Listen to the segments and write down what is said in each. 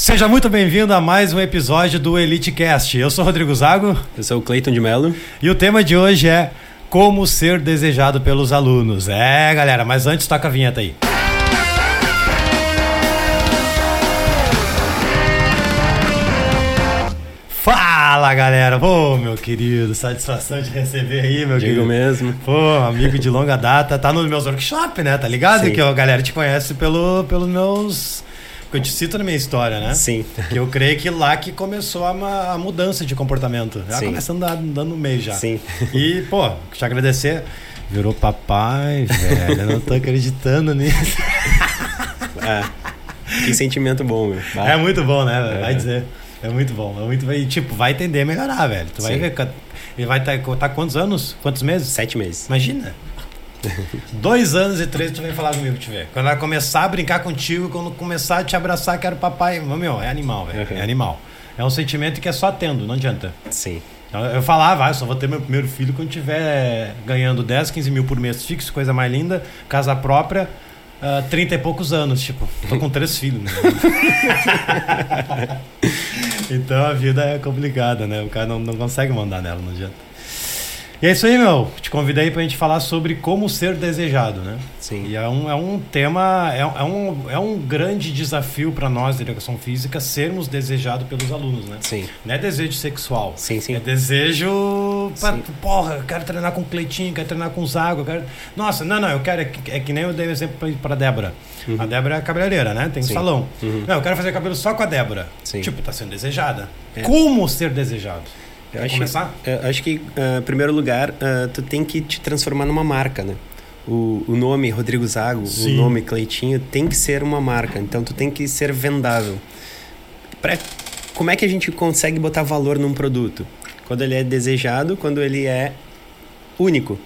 Seja muito bem-vindo a mais um episódio do Elite Cast. Eu sou Rodrigo Zago. Eu sou o Cleiton de Mello. E o tema de hoje é como ser desejado pelos alunos. É, galera, mas antes toca a vinheta aí. Fala, galera! Pô, meu querido, satisfação de receber aí, meu Digo querido. mesmo. Pô, amigo de longa data, tá nos meus workshops, né? Tá ligado? Sim. Que a galera te conhece pelo, pelos meus. Eu te cito na minha história, né? Sim. Que eu creio que lá que começou a, a mudança de comportamento. Já Sim. começando a- dando no meio já. Sim. E, pô, te agradecer. Virou papai, velho. Eu não tô acreditando nisso. É. Que sentimento bom, meu. Bah. É muito bom, né? velho? Vai É. dizer. É muito bom. É muito... E, tipo, vai tender a melhorar, velho. Tu vai Sim. ver. Ele vai estar tá, quantos anos? Quantos meses? Sete meses. Imagina. Dois anos e três tu vem falar comigo, te ver. Quando ela começar a brincar contigo, quando começar a te abraçar, quero papai. Meu, é animal, velho. Uhum. É animal. É um sentimento que é só tendo, não adianta. Sim. Eu, eu falava, ah, eu só vou ter meu primeiro filho quando tiver ganhando 10, 15 mil por mês fixo, coisa mais linda, casa própria, ah, 30 e poucos anos. Tipo, tô com três filhos, né? então a vida é complicada, né? O cara não, não consegue mandar nela, não adianta. E é isso aí, meu. Te convidei pra gente falar sobre como ser desejado, né? Sim. E é um, é um tema, é, é um, é um grande desafio para nós da educação física sermos desejados pelos alunos, né? Sim. Não é desejo sexual. Sim, sim. É desejo. Pra, Sim. porra, eu quero treinar com o Cleitinho, quero treinar com o Zago. Quero... Nossa, não, não, eu quero. É que, é que nem eu dei o exemplo pra, Débora. A Débora é cabeleireira, né? Tem um Sim. salão. Uhum. Não, eu quero fazer cabelo só com a Débora. Sim. Tipo, tá sendo desejada. É. Como ser desejado? Eu acho, começar? eu acho que, ah, em primeiro lugar, ah, tu tem que te transformar numa marca, né? O, o nome Rodrigo Zago, Sim. o nome Cleitinho, tem que ser uma marca. Então, tu tem que ser vendável. Pra, como é que a gente consegue botar valor num produto? Quando ele é desejado, quando ele é único.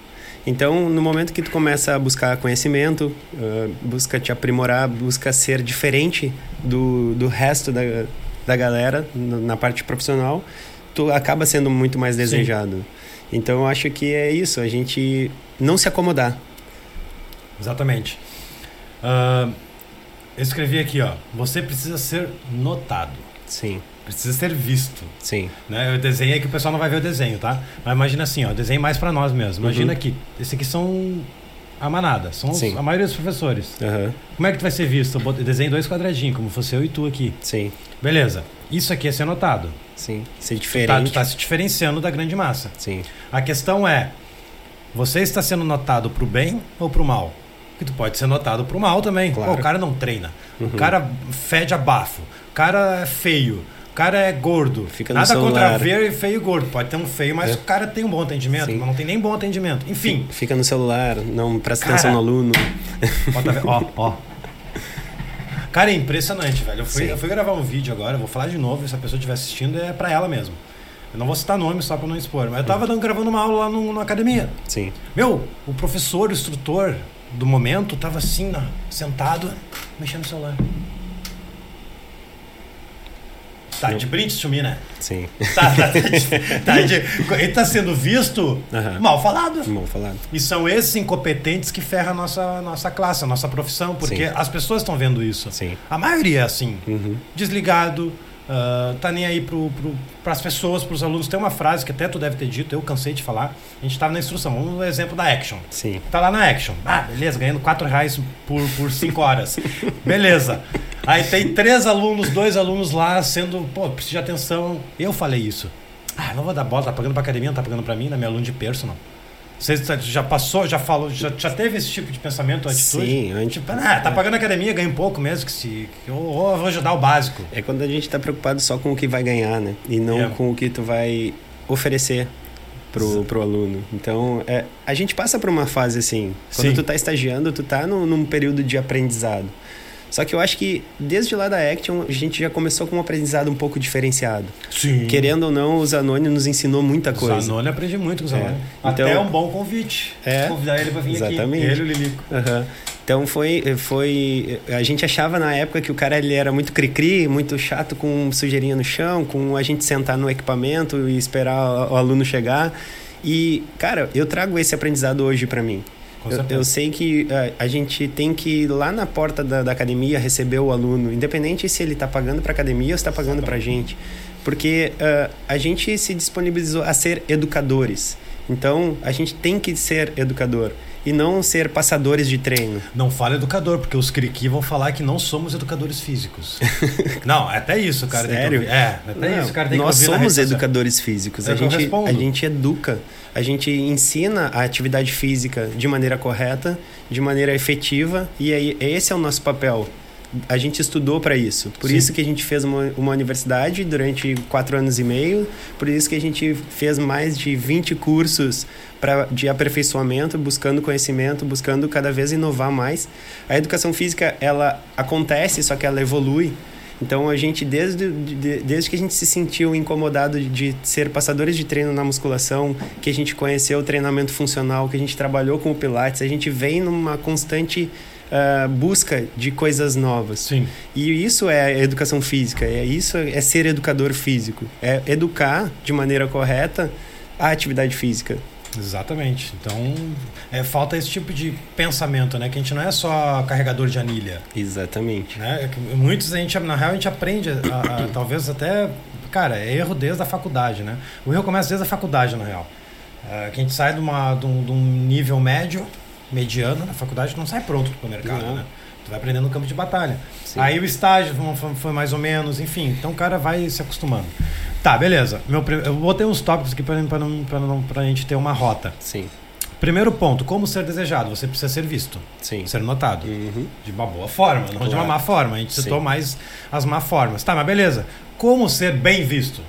Então, no momento que tu começa a buscar conhecimento, ah, busca te aprimorar, busca ser diferente do, do resto da, da galera na parte profissional, tu acaba sendo muito mais desejado. Então, eu acho que é isso, a gente não se acomodar. Exatamente. Ah, eu escrevi aqui, ó. Você precisa ser notado. Sim, Precisa ser visto. sim, Né? Eu desenhei que o pessoal não vai ver o desenho, tá? Mas imagina assim, ó, eu desenhei mais pra nós mesmo. Imagina Uhum. aqui, esse aqui são a manada, são os- Sim. a maioria dos professores. aham, Como é que tu vai ser visto? Eu desenhei dois quadradinhos, como fosse eu e tu aqui. sim, Beleza. Isso aqui é ser notado. sim. Ser Tá, diferente. tá se diferenciando da grande massa. Sim, A questão é, você está sendo notado pro bem ou pro mal? Porque tu pode ser notado pro mal também. Claro. Pô, o cara não treina. O Uhum. cara fede a bafo. O cara é feio. O cara é gordo. Fica no Nada contra ver feio e gordo. Pode ter um feio, mas É. o cara tem um bom atendimento. Sim. Mas não tem nem bom atendimento. Enfim, fica no celular, não presta Cara. atenção no aluno. Ó, ó. Cara, é impressionante, velho. Eu fui, eu fui gravar um vídeo agora, vou falar de novo, se a pessoa estiver assistindo, é pra ela mesmo. Eu não vou citar nome só pra não expor, mas eu tava dando, gravando uma aula lá no, na academia. Sim, Meu, o professor, o instrutor do momento, tava assim, ó, sentado, mexendo no celular. Tá de brinde me, né? sim. Tá, tá, tá de- tá de- ele tá sendo visto mal falado. Mal falado. E são esses incompetentes que ferram a nossa, nossa classe, a nossa profissão, porque Sim. as pessoas estão vendo isso. Sim. A maioria é assim, Uhum. desligado, ah, tá nem aí pro, pro, pras pessoas, pros alunos. Tem uma frase que até tu deve ter dito, eu cansei de falar. A gente tava na instrução, vamos no exemplo da Action. Sim. Tá lá na Action. Ah, beleza, ganhando 4 reais por 5 por cinco horas. beleza. Aí tem três alunos, dois alunos lá sendo, pô, preciso de atenção. Eu falei isso. Ah, não vou dar bola, tá pagando pra academia, não tá pagando pra mim, na minha aluna de personal. Você já passou, já falou, já, já teve esse tipo de pensamento, atitude? Sim, antes. Tipo, ah, tá pagando academia, ganha um pouco mesmo, que se. ou vou ajudar o básico. É quando a gente tá preocupado só com o que vai ganhar, né? E não É. com o que tu vai oferecer pro, pro aluno. Então, é, a gente passa por uma fase assim. Quando Sim. tu tá estagiando, tu tá num, num período de aprendizado. Só que eu acho que desde lá da Action, a gente já começou com um aprendizado um pouco diferenciado. Sim. Querendo ou não, o Zanoni nos ensinou muita O coisa. Zanoni aprendi muito com o Zanoni. É. Até Então- um bom convite. É. Convidar ele pra vir Exatamente. aqui. Ele e o Lilico. Aham. Então foi, foi. A gente achava na época que o cara ele era muito cri-cri, muito chato com sujeirinha no chão, com a gente sentar no equipamento e esperar o o aluno chegar. E, cara, eu trago esse aprendizado hoje pra mim. Eu, eu sei que uh, a gente tem que ir lá na porta da, da academia receber o aluno, independente se ele está pagando para a academia ou está pagando para a gente. Porque uh, a gente se disponibilizou a ser educadores. Então, a gente tem que ser educador e não ser passadores de treino. Não fala educador, porque os criqui vão falar que não somos educadores físicos. não, é até isso, cara. tem que Sério? ouvir. É, até Não, isso, cara. Tem nós somos educadores físicos. É A gente, a gente educa, a gente ensina a atividade física de maneira correta, de maneira efetiva, e aí esse é o nosso papel. A gente estudou para isso. Por Sim. isso que a gente fez uma, uma universidade durante quatro anos e meio. Por isso que a gente fez mais de 20 cursos pra, de aperfeiçoamento, buscando conhecimento, buscando cada vez inovar mais. A educação física, ela acontece, só que ela evolui. Então a gente, desde, de- desde que a gente se sentiu incomodado de, de ser passadores de treino na musculação, que a gente conheceu o treinamento funcional, que a gente trabalhou com o Pilates, a gente vem numa constante ah, busca de coisas novas. Sim. E isso é a educação física, é isso é ser educador físico, é educar de maneira correta a atividade física. Exatamente. Então, é, falta esse tipo de pensamento, né? Que a gente não é só carregador de anilha. Exatamente. Né? É Muitos a gente, na real, a gente aprende, a- a- talvez até. Cara, é erro desde a faculdade, né? O erro começa desde a faculdade, na real. É, que a gente sai de, uma, de, um, de um nível médio, mediano, na faculdade, tu não sai pronto pro mercado, Não. né? Tu vai aprendendo no campo de batalha. Sim. Aí o estágio foi- mais ou menos, enfim. Então o cara vai se acostumando. Tá, beleza. Meu, eu botei uns tópicos aqui pra, não, pra, não, pra gente ter uma rota. Sim, Primeiro ponto, como ser desejado? Você precisa ser visto, sim. ser notado. Uhum. De uma boa forma, não de uma Claro. má forma. A gente Sim. citou mais as má formas. Tá, mas beleza. Como ser bem visto?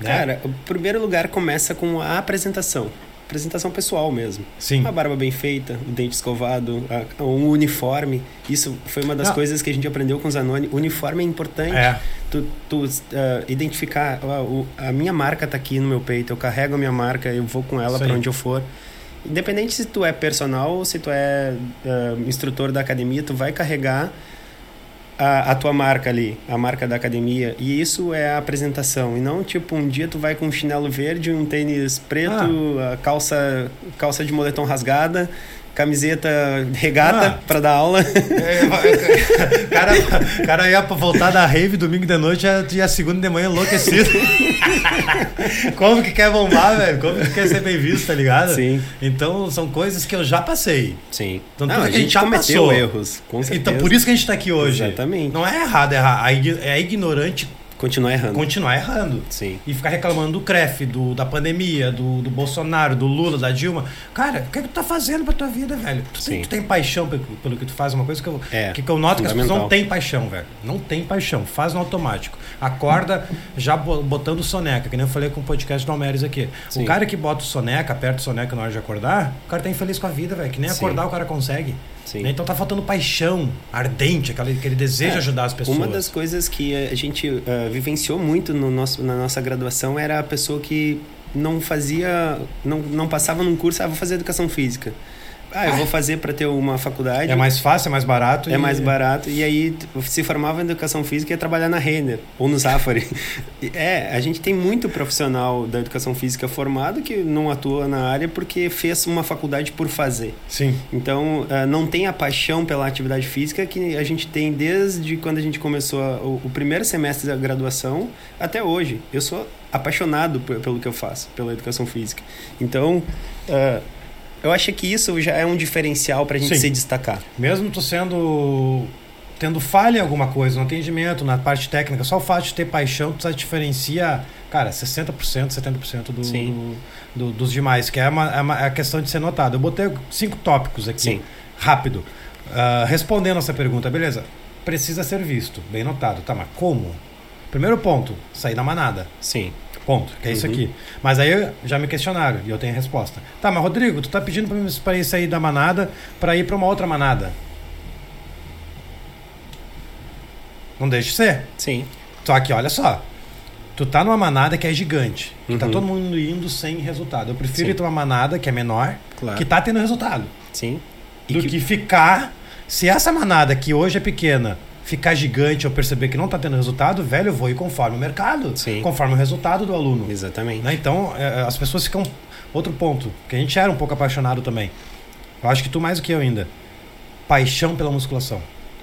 Né? Cara, o primeiro lugar começa com a apresentação. Apresentação pessoal mesmo. Sim. Uma barba bem feita, o dente escovado, a- um uniforme. Isso foi uma das Não. coisas que a gente aprendeu com o Zanoni. Uniforme é importante. É, Tu, tu ah, identificar, o- a minha marca tá aqui no meu peito, eu carrego a minha marca, eu vou com ela para onde eu for. Independente se tu é personal ou se tu é ah, instrutor da academia, tu vai carregar a, a tua marca ali, a marca da academia. E isso é a apresentação. E não tipo, um dia tu vai com um chinelo verde, um tênis preto, Ah. a calça, calça de moletom rasgada, camiseta regata Ah. para dar aula. É, o cara, o cara ia pra voltar da rave domingo de noite e ia segunda de manhã enlouquecido. Como que quer bombar, velho? Como que quer ser bem visto, tá ligado? Sim. Então são coisas que eu já passei. Sim. Então, Não, a que a gente gente já cometeu passou. erros, com certeza. Então por isso que a gente tá aqui hoje. Exatamente. Não é errado errar. A ign- É ignorante Continuar errando. continuar errando. Sim. E ficar reclamando do CREF, do, da pandemia, do, do Bolsonaro, do Lula, da Dilma. Cara, o que, é que tu tá fazendo pra tua vida, velho? Tu tem, tu tem paixão pelo, pelo que tu faz, uma coisa que eu, É, que, que eu noto que as pessoas não têm paixão, velho. Não tem paixão, faz no automático. Acorda já bo- botando soneca, que nem eu falei com o podcast do Almeres aqui. Sim. O cara que bota o soneca, aperta o soneca na hora de acordar, o cara tá infeliz com a vida, velho. Que nem Sim. acordar o cara consegue. Sim. Né? Então tá faltando paixão ardente, aquele, aquele desejo de É, ajudar as pessoas. Uma das coisas que a gente ah, vivenciou muito no nosso, na nossa graduação era a pessoa que não fazia, não, não passava num curso, ah, vou fazer educação física. Ah, eu vou fazer para ter uma faculdade. É mais fácil, é mais barato. É e- mais barato. E aí se formava em educação física e ia trabalhar na Renner ou no Zafari. É, a gente tem muito profissional da educação física formado que não atua na área porque fez uma faculdade por fazer. Sim. Então, eh, não tem a paixão pela atividade física que a gente tem desde quando a gente começou o, primeiro semestre da graduação até hoje. Eu sou apaixonado pe- pelo que eu faço, pela educação física. Então, eh, eu acho que isso já é um diferencial para a gente Sim. se destacar. Mesmo tu sendo tendo falha em alguma coisa, no atendimento, na parte técnica, só o fato de ter paixão, tu já diferencia, cara, 60%, 70% do, do- do- dos demais, que é uma, é uma é a questão de ser notado. Eu botei cinco tópicos aqui, Sim. rápido. Ah, respondendo essa pergunta, beleza? Precisa ser visto, bem notado. Tá, mas como? Primeiro ponto, sair da manada. Sim. Ponto, que é isso Uhum. aqui. Mas aí já me questionaram e eu tenho a resposta. Tá, mas Rodrigo, tu tá pedindo pra mim- sair da manada pra ir pra uma outra manada. Não deixa de ser. Sim. Só que olha só. Tu tá numa manada que é gigante. Que tá Uhum. todo mundo indo sem resultado. Eu prefiro Sim. ir pra uma manada que é menor, Claro. que tá tendo resultado. Sim. E do que... ficar. Se essa manada que hoje é pequena ficar gigante ou perceber que não tá tendo resultado, velho, eu vou ir conforme o mercado. Sim. Conforme o resultado do aluno. Exatamente. Né? Então, é, as pessoas ficam. Outro ponto, que a gente era um pouco apaixonado também. Eu acho que tu mais do que eu ainda. Paixão pela musculação.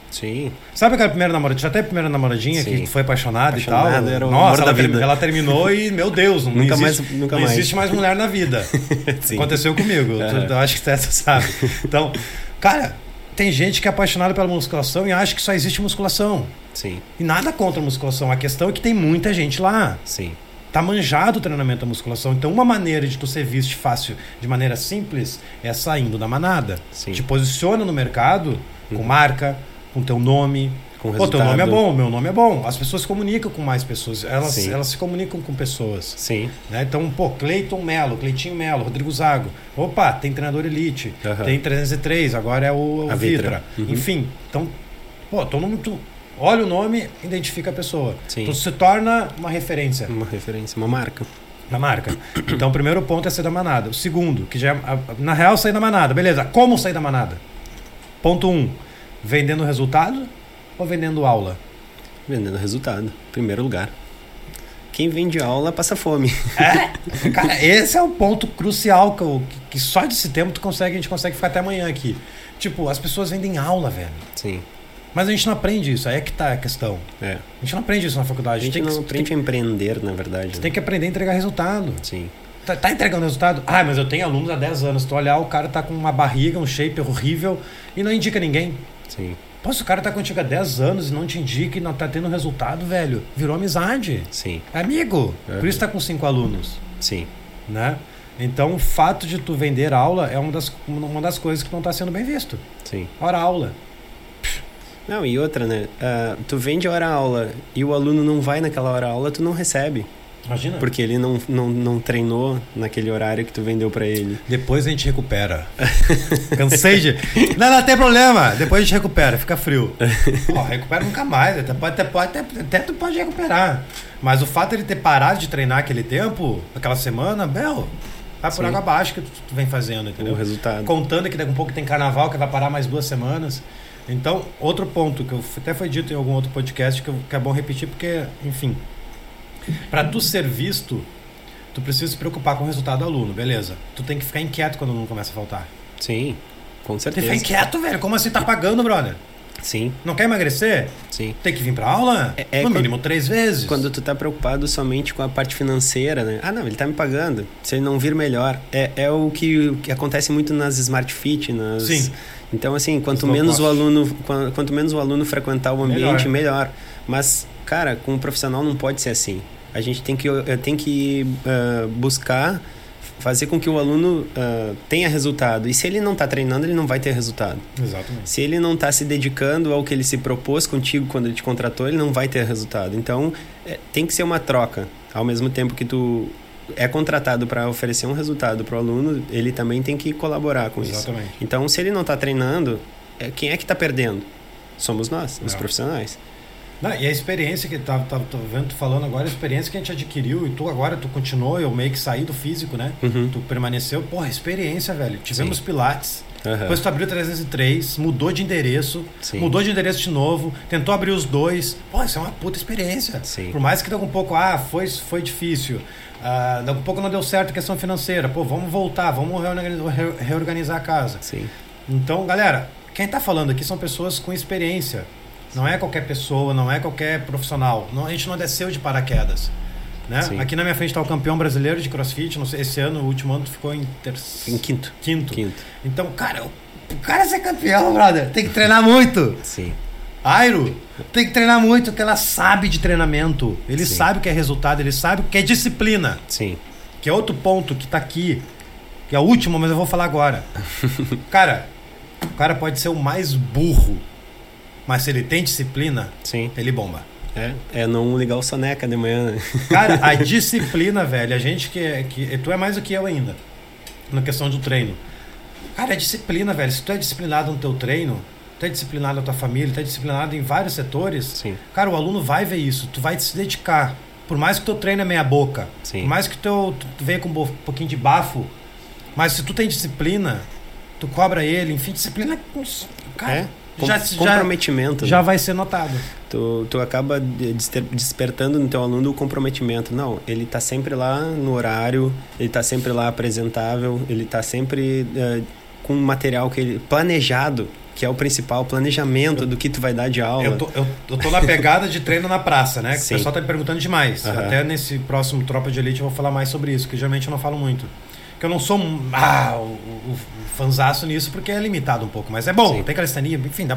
Sim. Sabe aquela primeira namoradinha? Já teve a primeira namoradinha Sim. que foi apaixonada e tal? Era o Nossa, amor ela, da vida. ela terminou e, meu Deus, não Nunca existe, mais- nunca não mais. existe mais mulher na vida. Sim. Aconteceu comigo. Tu- Aham. Eu acho que você sabe. Então, cara, tem gente que é apaixonada pela musculação e acha que só existe musculação. Sim, E nada contra a musculação. A questão é que tem muita gente lá. sim. Tá manjado o treinamento da musculação. Então, uma maneira de tu ser visto fácil, de maneira simples, é saindo da manada. Sim. Te posiciona no mercado com Uhum. marca, com teu nome. Com Pô, teu nome é resultado. bom, meu nome é bom. As pessoas se comunicam com mais pessoas. Elas, Sim. elas se comunicam com pessoas. Sim, Né? Então, pô, Cleiton Melo, Cleitinho Melo, Rodrigo Zago. Opa, tem treinador elite. Aham. Tem 303, agora é o, o Vitra. Uhum. Enfim, então, pô, todo mundo. tu olha o nome, identifica a pessoa. Sim. Tu se torna uma referência uma referência, uma marca. da marca. Então, o primeiro ponto é sair da manada. O segundo, que já é, na real, sair da manada. Beleza, como sair da manada? Ponto um, vendendo resultado ou vendendo aula? Vendendo resultado, primeiro lugar. Quem vende aula passa fome. É, cara, esse é o ponto crucial que, eu- que- só desse tempo tu consegue, a gente consegue ficar até amanhã aqui. Tipo, as pessoas vendem aula, velho. Sim, Mas a gente não aprende isso, aí é que tá a questão. é. A gente não aprende isso na faculdade. A gente tem não que, aprende a empreender, na verdade. tem, né? tem que aprender a entregar resultado. Sim, Tá, tá entregando resultado? Ah, mas eu tenho alunos há 10 anos. Se tu olhar, o cara tá com uma barriga, um shape horrível e não indica ninguém. sim, Se o cara tá contigo há 10 anos e não te indica e não tá tendo resultado, velho, virou amizade. sim, amigo. É. Por isso tá com cinco alunos, sim. né? Então, o fato de tu vender aula é uma das, uma das coisas que não tá sendo bem visto. Sim. Hora aula. Não, e outra, né? Ah, tu vende hora aula e o aluno não vai naquela hora aula, tu não recebe. Imagina. Porque ele não, não, não treinou naquele horário que tu vendeu pra ele. Depois a gente recupera. Cansei de. Não, não tem problema. Depois a gente recupera, fica frio. Ó, recupera nunca mais. Até, pode, até, pode, até, até tu pode recuperar. Mas o fato de ele ter parado de treinar aquele tempo, aquela semana, Bel, vai por Sim. água abaixo que tu, tu vem fazendo, O entendeu? resultado. Contando que daqui a pouco tem carnaval, que vai parar mais duas semanas. Então, outro ponto que eu, até foi dito em algum outro podcast que, eu- que é bom repetir, porque, enfim, para tu ser visto, tu precisa se preocupar com o resultado do aluno, beleza? Tu tem que ficar inquieto quando o aluno começa a faltar. Sim, com Tem que ficar certeza. inquieto, velho. Como assim tá pagando, brother? Sim, Não quer emagrecer? sim. Tem que vir pra aula? É- é no quando- mínimo três vezes. Quando tu tá preocupado somente com a parte financeira, né? Ah, não, ele tá me pagando. Se ele não vir melhor. É, é o, que, o que acontece muito nas Smart Fit, nas... Sim. Então, assim, quanto menos o aluno, quan- quanto menos o aluno frequentar o ambiente, Melhor. melhor. Mas, cara, com um profissional não pode ser assim. A gente tem que, eh, tem que ah, buscar fazer com que o aluno ah, tenha resultado. E se ele não tá treinando, ele não vai ter resultado. Exatamente. Se ele não está se dedicando ao que ele se propôs contigo quando ele te contratou, ele não vai ter resultado. Então, é, tem que ser uma troca. Ao mesmo tempo que tu é contratado para oferecer um resultado para o aluno, ele também tem que colaborar com isso. Exatamente. Então, se ele não está treinando, quem é que está perdendo? Somos nós, os profissionais. Não, e a experiência que tá, vendo tu falando agora, a experiência que a gente adquiriu, e tu agora tu continuou, eu meio que saí do físico, né? Uhum. Tu permaneceu, porra, experiência, velho. Tivemos Sim. Pilates. Aham. Depois tu abriu 303, mudou de endereço, Sim. mudou de endereço de novo, tentou abrir os dois. Pô, isso é uma puta experiência. Sim. Por mais que daqui um pouco, ah, foi, foi difícil. Ah, daqui um pouco não deu certo a questão financeira. Pô, vamos voltar, vamos reorganizar, re- reorganizar a casa. Sim. Então, galera, quem tá falando aqui são pessoas com experiência. Não é qualquer pessoa, não é qualquer profissional. Não, a gente não desceu de paraquedas. Né? Sim. Aqui na minha frente está o campeão brasileiro de crossfit. Não sei, esse ano, o último ano, ficou em terceiro. Em quinto. Quinto. Quinto. Então, cara, o cara ser campeão, brother, tem que treinar muito. Sim. Airo, tem que treinar muito, porque ela sabe de treinamento. Ele Sim. sabe o que é resultado, ele sabe o que é disciplina. Sim. Que é outro ponto que tá aqui, que é o último, mas eu vou falar agora. cara, o cara pode ser o mais burro, mas se ele tem disciplina, Sim. ele bomba. É, é não ligar o soneca de manhã. né? Cara, a disciplina, velho, a gente que, é- que. Tu é mais do que eu ainda, na questão do treino. Cara, é disciplina, velho. Se tu é disciplinado no teu treino, tu é disciplinado na tua família, tu é disciplinado em vários setores, Sim. cara, o aluno vai ver isso, tu vai se dedicar. Por mais que teu treino é meia boca, Sim. por mais que teu, tu, tu venha com um pouquinho de bafo, mas se tu tem disciplina, tu cobra ele, enfim, disciplina, cara, É. Com- já, já, comprometimento. né? já vai ser notado. Tu, tu acaba de- desper- despertando no teu aluno o comprometimento. Não, ele tá sempre lá no horário, ele tá sempre lá apresentável, ele tá sempre eh, com material que ele planejado, que é o principal, planejamento do que tu vai dar de aula. Eu tô, eu, eu tô na pegada de treino na praça, né? Que Sim. o pessoal tá me perguntando demais. Aham. Até nesse próximo Tropa de Elite eu vou falar mais sobre isso, que geralmente eu não falo muito. Que eu não sou ah, o, o, fanzaço nisso, porque é limitado um pouco. Mas é bom, Sim. tem calistenia, enfim, dá,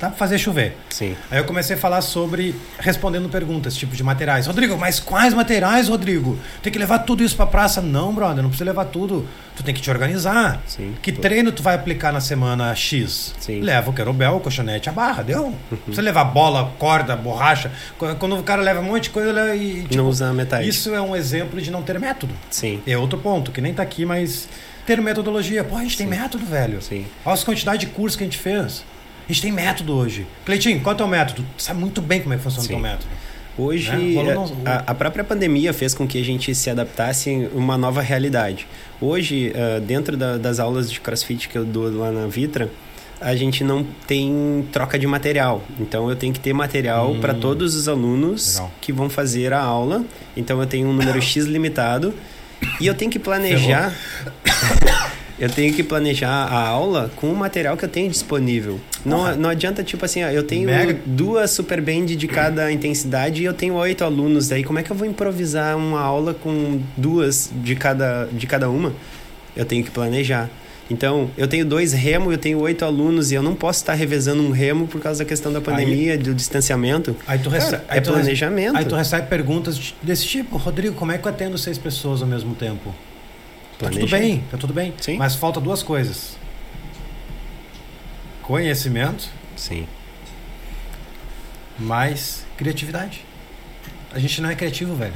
dá pra fazer chover. Sim. Aí eu comecei a falar sobre respondendo perguntas, tipo de materiais. Rodrigo, mas quais materiais, Rodrigo? Tem que levar tudo isso pra praça? Não, brother, não precisa levar tudo. Tu tem que te organizar. Sim. Que treino tu vai aplicar na semana X? Sim. Leva o querobel, o colchonete, a barra, deu. Não precisa levar bola, corda, borracha. Qu- Quando o cara leva um monte de coisa, ele, e, tipo, não usar metade. isso é um exemplo de não ter método. Sim. É outro ponto, que nem tá aqui, mas ter metodologia. Pô, a gente tem Sim. método, velho. Sim. Olha a quantidade de curso que a gente fez. A gente tem método hoje. Cleitinho, qual é o teu método? Tu sabe muito bem como é que funciona Sim. o teu método. Hoje, Né? A, a própria pandemia fez com que a gente se adaptasse a uma nova realidade. Hoje, ah, dentro da- das aulas de crossfit que eu dou lá na Vitra, a gente não tem troca de material. Então, eu tenho que ter material Hum. para todos os alunos Legal. que vão fazer a aula. Então, eu tenho um número X limitado. E eu tenho que planejar. Eu tenho que planejar a aula com o material que eu tenho disponível. Não, não adianta, tipo assim, ó, eu tenho Mega. duas super band de cada intensidade e eu tenho oito alunos. Daí, como é que eu vou improvisar uma aula com duas de cada, de cada uma? Eu tenho que planejar. Então, eu tenho dois remo, eu tenho oito alunos e eu não posso estar revezando um remo por causa da questão da pandemia, do distanciamento. Aí tu recebe, Cara, é planejamento. Aí tu recebe perguntas de- desse tipo, Rodrigo, como é que eu atendo seis pessoas ao mesmo tempo? Tá tudo Planeja. bem, tá tudo bem. Sim. Mas falta duas coisas. Conhecimento Sim. mais criatividade. A gente não é criativo, velho.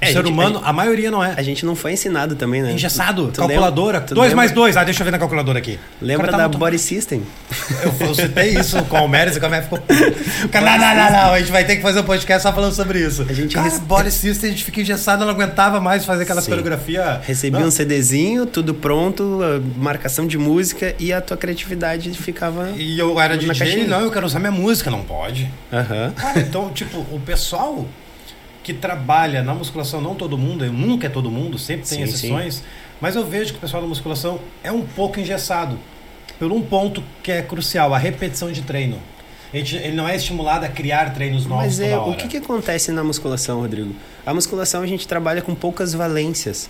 O É, a ser gente- humano, a, maioria não é. A gente não foi ensinado também, né? Engessado, Tu calculadora. lembra- tu 2 lembra- mais 2. Ah, deixa eu ver na calculadora aqui. Lembra O tá da muito- Body System? Eu, eu citei isso com o Meres e com a Mé ficou. O Não, não, não, não. A gente vai ter que fazer um podcast só falando sobre isso. A gente cara, rece- body system, a gente fica engessado, não aguentava mais fazer aquelas Sim. coreografia. Recebi Não. um CDzinho, tudo pronto, a marcação de música e a tua criatividade ficava. E eu era DJ, caixinha. não, eu quero usar minha música, não pode. Aham. Cara, então, tipo, o pessoal que trabalha na musculação, não todo mundo, eu nunca é todo mundo, sempre tem Sim, exceções, mas eu vejo que o pessoal da musculação é um pouco engessado. Por um ponto que é crucial, a repetição de treino. Ele não é estimulado a criar treinos novos Mas é, o que, que acontece na musculação, Rodrigo? A musculação a gente trabalha com poucas valências.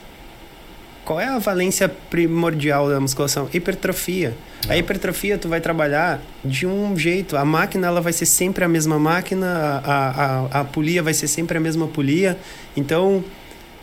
Qual é a valência primordial da musculação? Hipertrofia. A hipertrofia tu vai trabalhar de um jeito. A máquina ela vai ser sempre a mesma máquina, a, a, a, a polia vai ser sempre a mesma polia. Então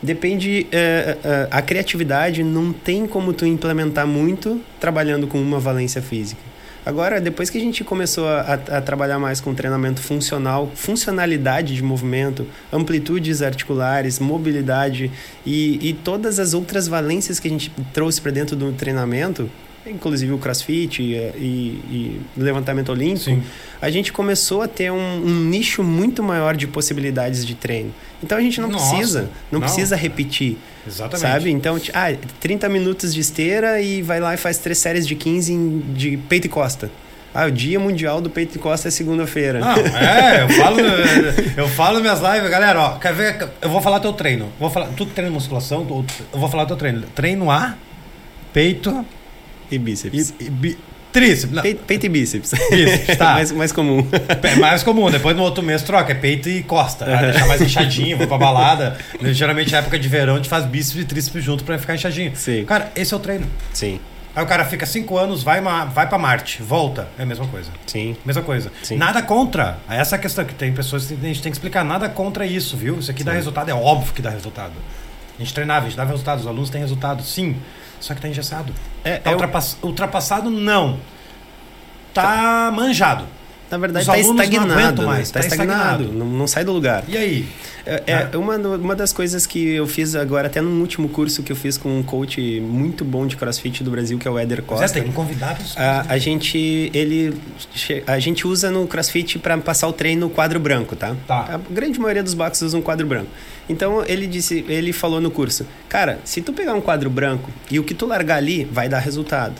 depende. é, é, a criatividade não tem como tu implementar muito trabalhando com uma valência física. Agora, depois que a gente começou a, a trabalhar mais com treinamento funcional, funcionalidade de movimento, amplitudes articulares, mobilidade e, e todas as outras valências que a gente trouxe para dentro do treinamento, inclusive o crossfit e, e- e levantamento olímpico, Sim. a gente começou a ter um, um nicho muito maior de possibilidades de treino. Então a gente não Nossa, precisa, não, não. precisa repetir. Exatamente. Sabe? Então, ah, 30 minutos de esteira e vai lá e faz três séries de 15 em- de peito e costa. Ah, o dia mundial do peito e costa é segunda-feira. Não, é, eu falo, eu falo minhas lives, galera, ó, quer ver? Eu vou falar teu treino. Vou falar, tu que treina musculação, tu- eu vou falar teu treino. Treino A, peito E e, bíceps. e bi- tríceps. Não, Peito, peito e bíceps. Bíceps, tá. mais, mais comum. É mais comum, depois no outro mês troca, é peito e costa. Ah, deixar mais inchadinho, vou pra balada. Geralmente na época de verão a gente faz bíceps e tríceps junto pra ficar inchadinho. Sim. Cara, esse é o treino. Sim, Aí o cara fica cinco anos, vai, vai pra Marte, volta. É a mesma coisa. sim. Mesma coisa. Sim. Nada contra. Essa é a questão que tem pessoas que a gente tem que explicar. Nada contra isso, viu? Isso aqui dá Sim. resultado, é óbvio que dá resultado. A gente treinava, a gente dava resultado, os alunos têm resultado, sim. Só que tá engessado. É, Tá é o- ultrapass- ultrapassado, não. Tá manjado. na verdade, está alunos não estagnado. aguentam né? mais, Tá tá estagnado. estagnado. Não, não sai do lugar. E aí? É, é uma, do- uma das coisas que eu fiz agora, até no último curso que eu fiz com um coach muito bom de crossfit do Brasil, que é o Éder Zé, Costa. tem convidados. A, a gente ele a gente usa no CrossFit para passar o treino quadro branco, tá? Tá. A grande maioria dos boxes usam quadro branco. Então ele disse, ele falou no curso, cara, se tu pegar um quadro branco e o que tu largar ali vai dar resultado,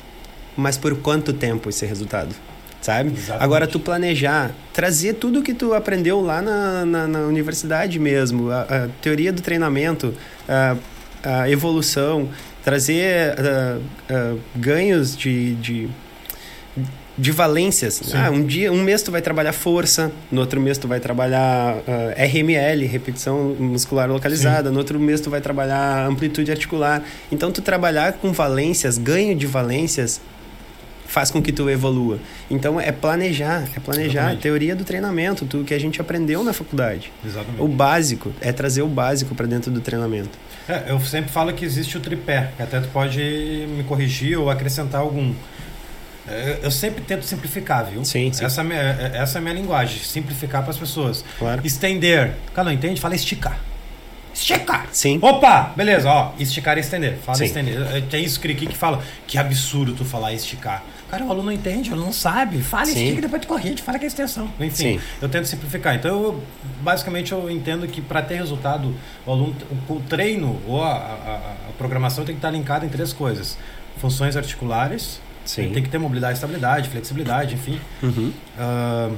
mas por quanto tempo esse resultado? Sabe? Exatamente. Agora tu planejar, trazer tudo que tu aprendeu lá na, na, na universidade mesmo, a, a teoria do treinamento, a, a evolução, trazer ganhos de, de, de valências. Sim. Ah, um dia, um mês tu vai trabalhar força, no outro mês tu vai trabalhar uh, RML, repetição muscular localizada, Sim. no outro mês tu vai trabalhar amplitude articular. Então tu trabalhar com valências, ganho de valências faz com que tu evolua. Então é planejar, é planejar, Exatamente. teoria do treinamento, tudo que a gente aprendeu na faculdade. Exatamente. O básico é trazer o básico para dentro do treinamento. É, eu sempre falo que existe o tripé, até tu pode me corrigir ou acrescentar algum. É, Eu sempre tento simplificar, viu? Sim, sim. Essa, é a minha, essa é a minha linguagem, simplificar para as pessoas. Claro. Estender. Cara, não entende? Fala esticar. Esticar. Sim. Opa, beleza, ó, esticar e estender. Fala Sim. estender. Eh, Tem isso aqui que fala que absurdo tu falar esticar. Cara, o aluno não entende, o aluno não sabe. Fala, Sim. estica e depois tu corrige, fala que é extensão. Enfim, Sim. eu tento simplificar. Então, eu, basicamente, eu entendo que para ter resultado, o aluno, o, o treino ou a, a- a programação tem que estar linkada em três coisas: funções articulares, Sim. tem que ter mobilidade, estabilidade, flexibilidade, enfim. Uhum. Ah,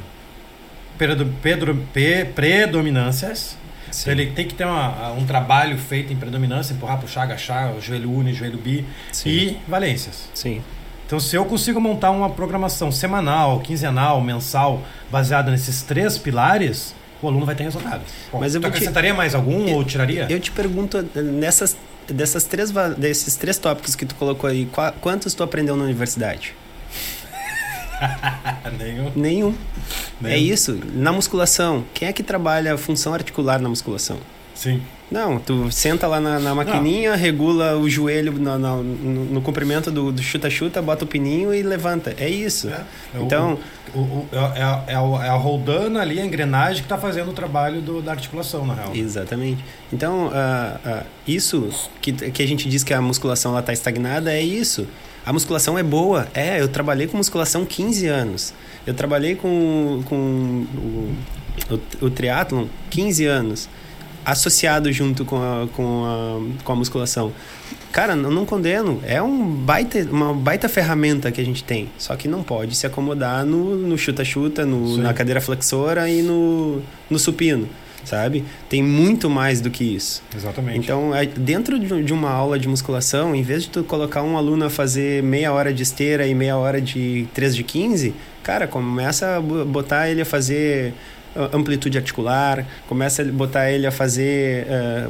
predo- pedro- pe- predominâncias. Então ele tem que ter uma- um trabalho feito em predominância, empurrar, puxar, agachar, o joelho uni, joelho bi Sim. e valências. Sim. Então se eu consigo montar uma programação semanal, quinzenal, mensal, baseada nesses três pilares, o aluno vai ter resultado. Bom, Mas eu te- acrescentaria mais algum ou tiraria? Eu te pergunto, nessas, dessas três, desses três tópicos que tu colocou aí, qua- quantos tu aprendeu na universidade? Nenhum. Nenhum. Nenhum. É isso. Na musculação, quem é que trabalha a função articular na musculação? Sim. Não, tu senta lá na, na maquininha, regula o joelho no, no, no- comprimento do do chuta-chuta, bota o pininho e levanta. É isso. É, é Então, o, o- é, a- é a- é a roldana ali, a engrenagem que está fazendo o trabalho do- da articulação, na real. Exatamente. Então, ah, ah, isso que, que a gente diz que a musculação está estagnada é isso. A musculação é boa. É, eu trabalhei com musculação 15 anos. Eu trabalhei com, com o, o, o triatlon 15 anos. Associado junto com a, com a, com a musculação. Cara, eu não condeno. É um baita, uma baita ferramenta que a gente tem. Só que não pode se acomodar no no chuta-chuta, na cadeira flexora e no, no supino, sabe? Tem muito mais do que isso. Exatamente. Então, é- dentro de uma aula de musculação, em vez de tu colocar um aluno a fazer meia hora de esteira e meia hora de 3 de 15, cara, começa a bo- botar ele a fazer amplitude articular, começa a botar ele a fazer ah,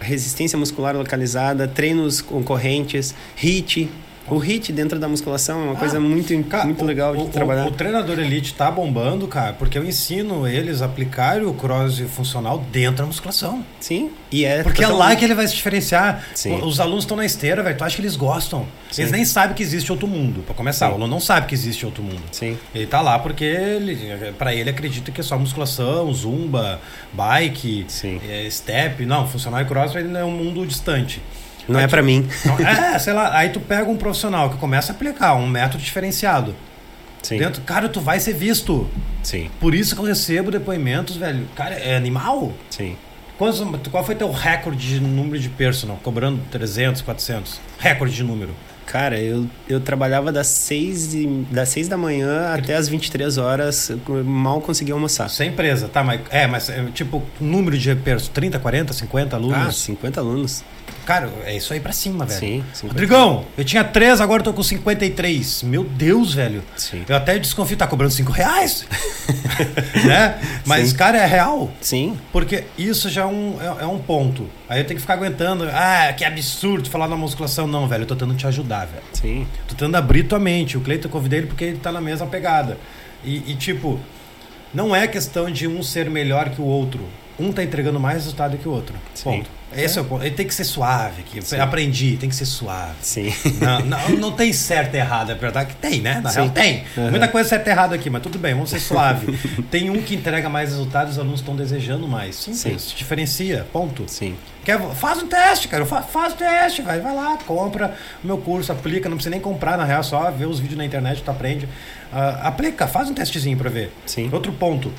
resistência muscular localizada, treinos concorrentes, HIIT. O HIIT dentro da musculação é uma Ah, coisa muito, Cara, muito o- legal o, de trabalhar. O, o treinador elite tá bombando, cara, porque eu ensino eles a aplicar o cross funcional dentro da musculação. Sim, e é Porque é lá totalmente- que ele vai se diferenciar. Sim. Os alunos estão na esteira, velho. Tu acha que eles gostam? Sim. Eles nem sabem que existe outro mundo. Pra começar, Sim. o aluno não sabe que existe outro mundo. Sim, Ele tá lá porque ele, para ele acredita que é só musculação, zumba, bike, Sim. é, step. Não, funcional e cross ele é um mundo distante. Não é Aqui- pra mim. Então, é, sei lá, aí tu pega um profissional que começa a aplicar um método diferenciado. Sim, Dentro, cara, tu vai ser visto. sim, Por isso que eu recebo depoimentos, velho. Cara, é animal. sim. Quantos, qual foi teu recorde de número de personal? Cobrando 300, 400? Recorde de número. Cara, eu, eu trabalhava das 6, e, das 6 da manhã até as 23 horas, mal conseguia almoçar. Sem empresa, tá? Mas, é, mas é, tipo, número de personal, 30, 40, 50 alunos? Ah, 50 alunos. Cara, é isso aí pra cima, velho. Sim, 50. Rodrigão, eu tinha 3, agora eu tô com 53. Meu Deus, velho. Sim. Eu até desconfio, tá cobrando 5 reais? né? Mas, Sim. cara, é real. Sim, Porque isso já é um, é, é um ponto. Aí eu tenho que ficar aguentando. Ah, que absurdo falar na musculação. Não, velho, eu tô tentando te ajudar, velho. sim, Tô tentando abrir tua mente. O Cleiton eu convidei ele porque ele tá na mesma pegada. E, e, tipo, não é questão de um ser melhor que o outro. Um tá entregando mais resultado que o outro. Sim. Ponto. Esse é. o ponto. Ele tem que ser suave. Sim. Aprendi, tem que ser suave. sim. Não, não, não tem certo e errado, é verdade que tem, né? Na Sim. real tem. Uhum. Muita coisa certo e errado aqui, mas tudo bem, vamos ser suave. tem um que entrega mais resultados, os alunos estão desejando mais. Simples, Sim. diferencia, ponto. Sim, Quer, faz um teste, cara. Fa- Faz o teste, vai, vai lá, compra o meu curso, aplica, não precisa nem comprar, na real, só ver os vídeos na internet, tu aprende. Ah, aplica, faz um testezinho pra ver. Sim. Outro ponto.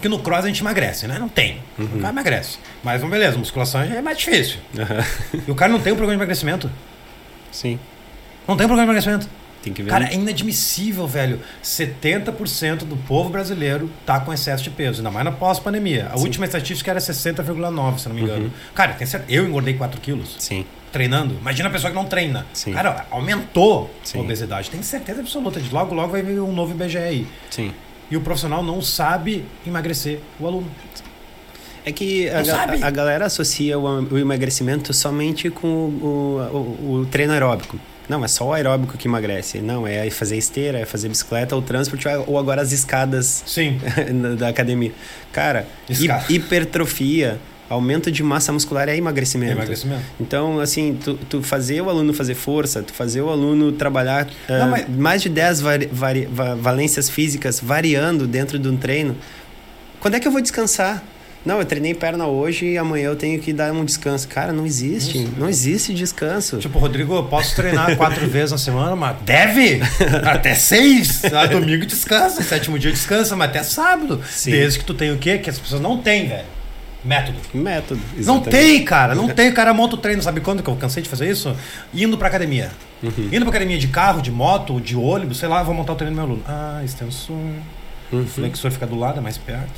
Que no cross a gente emagrece, né? Não tem. Uhum. O cara emagrece. Mas, bom, beleza, musculação é mais difícil. Aham. E o cara não tem um programa de emagrecimento. sim. Não tem um programa de emagrecimento. Tem que ver. Cara, é inadmissível, velho. 70% do povo brasileiro tá com excesso de peso, ainda mais na pós-pandemia. A Sim. última estatística era 60,9, se não me engano. Uhum. Cara, tem certeza, eu engordei 4 quilos. Sim, treinando. Imagina a pessoa que não treina. Sim. Cara, aumentou Sim. a obesidade. Tem certeza absoluta. de Logo, logo vai vir um novo IBGE aí. Sim. E o profissional não sabe emagrecer o aluno. É que a, ga- a galera associa o, o emagrecimento somente com o, o- o treino aeróbico. Não, é só o aeróbico que emagrece. Não, é fazer esteira, é fazer bicicleta, ou transporte, ou agora as escadas Sim. da academia. Cara, Escada. hi- hipertrofia, aumento de massa muscular é emagrecimento. Emagrecimento. Então, assim, tu, tu fazer o aluno fazer força, tu fazer o aluno trabalhar Não, mas- mais de 10 vari- vari- va- valências físicas variando dentro de um treino, quando é que eu vou descansar? Não, eu treinei perna hoje e amanhã eu tenho que dar um descanso. Cara, não existe. Isso. Não existe descanso. Tipo, Rodrigo, eu posso treinar quatro vezes na semana, mas deve! Até seis! Ah, domingo descansa, sétimo dia descansa, mas até sábado. Sim. Desde que tu tem o quê? Que as pessoas não têm, velho. Método. Método. Não exatamente. tem, cara, não tem. O cara monta o treino, sabe quando que eu cansei de fazer isso? Indo pra academia. Uhum. Indo pra academia de carro, de moto, de ônibus, sei lá, vou montar o treino do meu aluno. Ah, extensor. Uhum. O flexor fica do lado, é mais perto.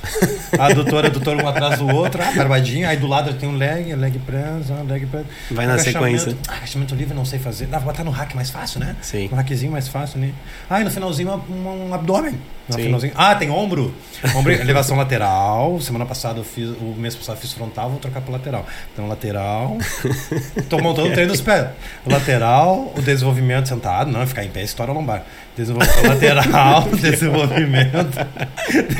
A adutora, adutor um atrás do outro, ah, barbadinha. Aí do lado tem um leg, leg preso, ah, leg preso. Vai na sequência. Ah, agachamento livre não sei fazer. Dá pra botar no hack mais fácil, né? Sim. No hackzinho mais fácil, né? Ah, e no finalzinho um, um abdômen. No Sim. finalzinho. Ah, tem ombro. Ombro, elevação lateral. Semana passada eu fiz, o mês passado eu fiz frontal, vou trocar pro lateral. Então, lateral. Tô montando o treino dos pés. O lateral, o desenvolvimento sentado, não, ficar em pé, estoura a lombar. Desenvolvimento lateral, desenvolvimento.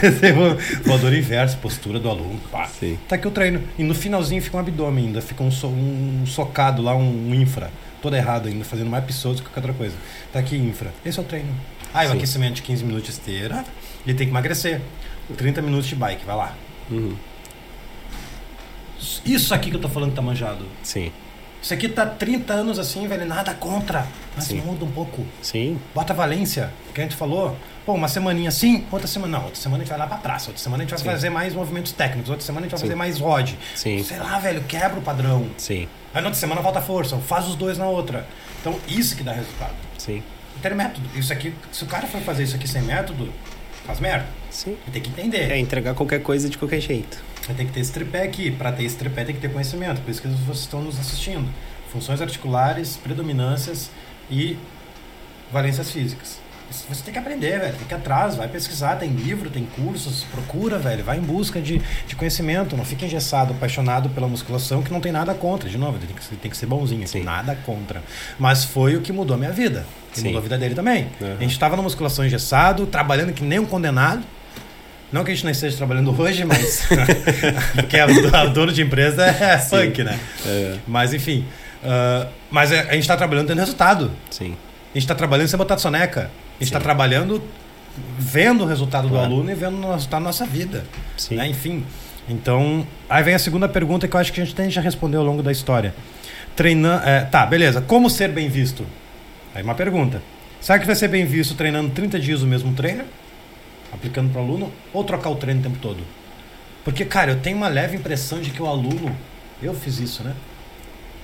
desenvolvimento. Voador inverso, postura do aluno. Pá. Sim. Tá aqui o treino. E no finalzinho fica um abdômen ainda, fica um, so- um socado lá, um, infra. Todo errado ainda, fazendo mais episódios que qualquer outra coisa. Tá aqui infra. Esse é o treino. Ah, e o aquecimento de 15 minutos de esteira. Ele tem que emagrecer. 30 minutos de bike, vai lá. Uhum. Isso aqui que eu tô falando que tá manjado. Sim. Isso aqui tá 30 anos assim, velho, nada contra. Mas Sim. muda um pouco. Sim. Bota Valência, que a gente falou. Pô, uma semaninha assim, outra semana não. Outra semana a gente vai lá pra praça. Outra semana a gente vai Sim. fazer mais movimentos técnicos. Outra semana a gente vai Sim. fazer mais rod. Sim. Sei lá, velho, quebra o padrão. Sim. Aí na outra semana volta a força, faz os dois na outra. Então, isso que dá resultado. Sim. Não tem método. Isso aqui, se o cara for fazer isso aqui sem método, faz merda. Sim. Tem que entender. É entregar qualquer coisa de qualquer jeito. Tem que ter esse tripé aqui. Para ter esse tripé tem que ter conhecimento. Por isso que vocês estão nos assistindo. Funções articulares, predominâncias e valências físicas. Isso Você tem que aprender, velho. Tem que ir atrás, vai pesquisar, tem livro, tem cursos, procura, velho. Vai em busca de, de conhecimento. Não fica engessado, apaixonado pela musculação, que não tem nada contra. De novo, tem que, tem que ser bonzinho, assim, nada contra. Mas foi o que mudou a minha vida. E Sim. mudou a vida dele também. Uhum. A gente estava na musculação engessado, trabalhando que nem um condenado. Não que a gente não esteja trabalhando hoje, mas. porque a, a dono de empresa é funk, né? É. Mas enfim. ah, mas a a gente está trabalhando tendo resultado. Sim. A gente está trabalhando sem botar soneca. A gente está Sim. trabalhando vendo o resultado do Claro. aluno e vendo o resultado da nossa vida. Sim. Né? Enfim. Então, aí vem a segunda pergunta que eu acho que a gente tem já respondeu ao longo da história. Treinando. tá, beleza. Como ser bem visto? Aí uma pergunta. Será que vai ser bem visto treinando 30 dias o mesmo treino? Aplicando para o aluno? Ou trocar o treino o tempo todo? Porque, cara, eu tenho uma leve impressão de que o aluno. Eu fiz isso, né?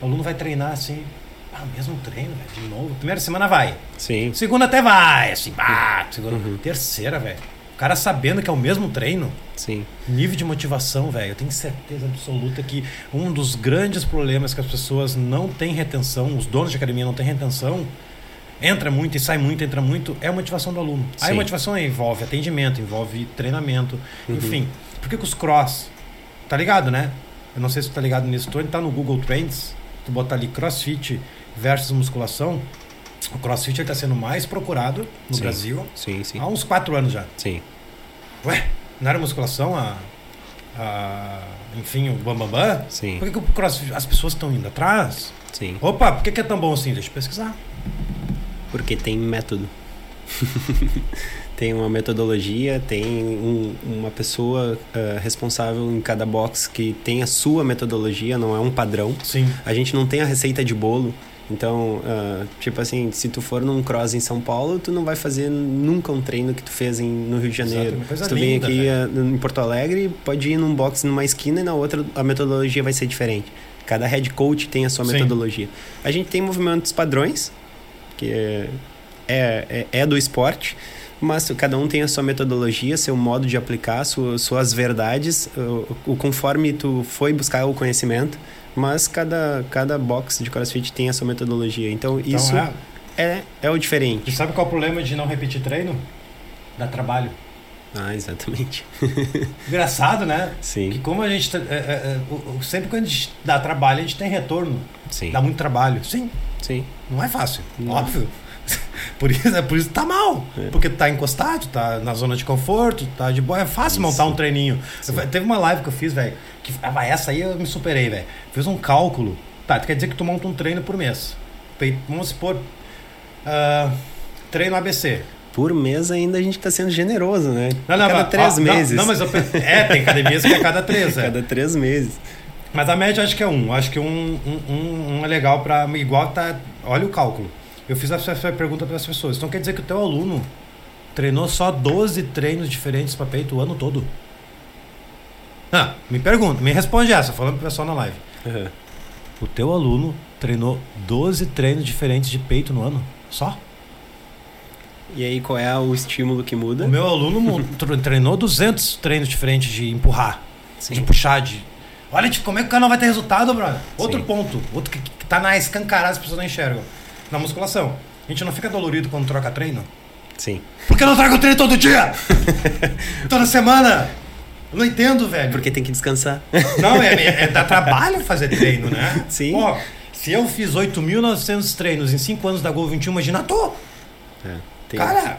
O aluno vai treinar assim. Ah, mesmo treino, velho, de novo. Primeira semana vai. Sim. Segunda até vai, assim, pá. Segunda. Uhum. Terceira, velho. O cara sabendo que é o mesmo treino. Sim. Nível de motivação, velho. Eu tenho certeza absoluta que um dos grandes problemas que as pessoas não têm retenção, os donos de academia não têm retenção, entra muito e sai muito, entra muito, é a motivação do aluno. Aí a Sim. motivação envolve atendimento, envolve treinamento, Uhum. enfim. Por que, que os cross? Tá ligado, né? Eu não sei se tu tá ligado nisso. Tu tá no Google Trends, tu botar ali crossfit versus musculação. O crossfit está sendo mais procurado no Sim. Brasil Sim, sim. há uns quatro anos já. Sim. Ué, não era musculação a. a enfim, o Bambambam? Bam, bam? Sim. Por que, que o crossfit, as pessoas estão indo atrás? Sim. Opa, por que, que é tão bom assim? Deixa eu pesquisar. Porque tem método. tem uma metodologia, tem um- uma pessoa ah, responsável em cada box que tem a sua metodologia, não é um padrão. Sim. A gente não tem a receita de bolo. Então, ah, tipo assim, se tu for num cross em São Paulo, tu não vai fazer nunca um treino que tu fez em, no Rio de Janeiro. se tu vem linda, aqui ah, em Porto Alegre, pode ir num box numa esquina e na outra a metodologia vai ser diferente. Cada head coach tem a sua Sim. metodologia. A gente tem movimentos padrões, que é, é, é, do esporte, mas cada um tem a sua metodologia, seu modo de aplicar, sua, suas verdades, o, o conforme tu foi buscar o conhecimento, Mas cada, cada box de CrossFit tem a sua metodologia. Então, Então, isso é. é, é o E diferente. sabe qual é o problema de não repetir treino? Dá trabalho. Ah, exatamente. Engraçado, né? Que Sim, como a gente. tá- é, é, é, sempre quando a gente dá trabalho, a gente tem retorno. sim, Dá muito trabalho. Sim, sim. Não é fácil. Não. Óbvio. Por isso, é por isso tá mal. É. Porque tá encostado, tá na zona de conforto, tá de boa. É fácil Isso. montar um treininho. Eu- teve uma live que eu fiz, velho. Que ah, essa aí eu me superei, velho. Fiz um cálculo. Tá, quer dizer que tu monta um treino por mês. Vamos supor. ah, treino ABC. Por mês ainda a gente tá sendo generoso, né? Não, não, cada mas- três ó, não, meses. Não, mas eu, é, tem academias que é cada três, é. Cada três meses. Mas a média acho que é um. Acho que um, um, um- um é legal para igual tá. Olha o cálculo. Eu fiz essa pergunta para as pessoas. Então quer dizer que o teu aluno treinou só 12 treinos diferentes para peito o ano todo? Ah, me pergunta, me responde essa, falando pro pessoal na live. Uhum. O teu aluno treinou 12 treinos diferentes de peito no ano? Só? E aí, qual é o estímulo que muda? O meu aluno treinou 200 treinos diferentes de empurrar, de Sim. puxar, de. Olha, tipo, como é que o cara não vai ter resultado, brother? Outro Sim. ponto, outro que, que tá na escancarada, as pessoas não enxergam. Na musculação. A gente não fica dolorido quando troca treino? Sim. Por que eu não trago treino todo dia? Toda semana? Eu não entendo, velho. Porque tem que descansar. Não, é, é, é dá trabalho fazer treino, né? Sim. Pô, se eu fiz 8.900 treinos em 5 anos da Gol 21, imagina tu. É, tem- Cara,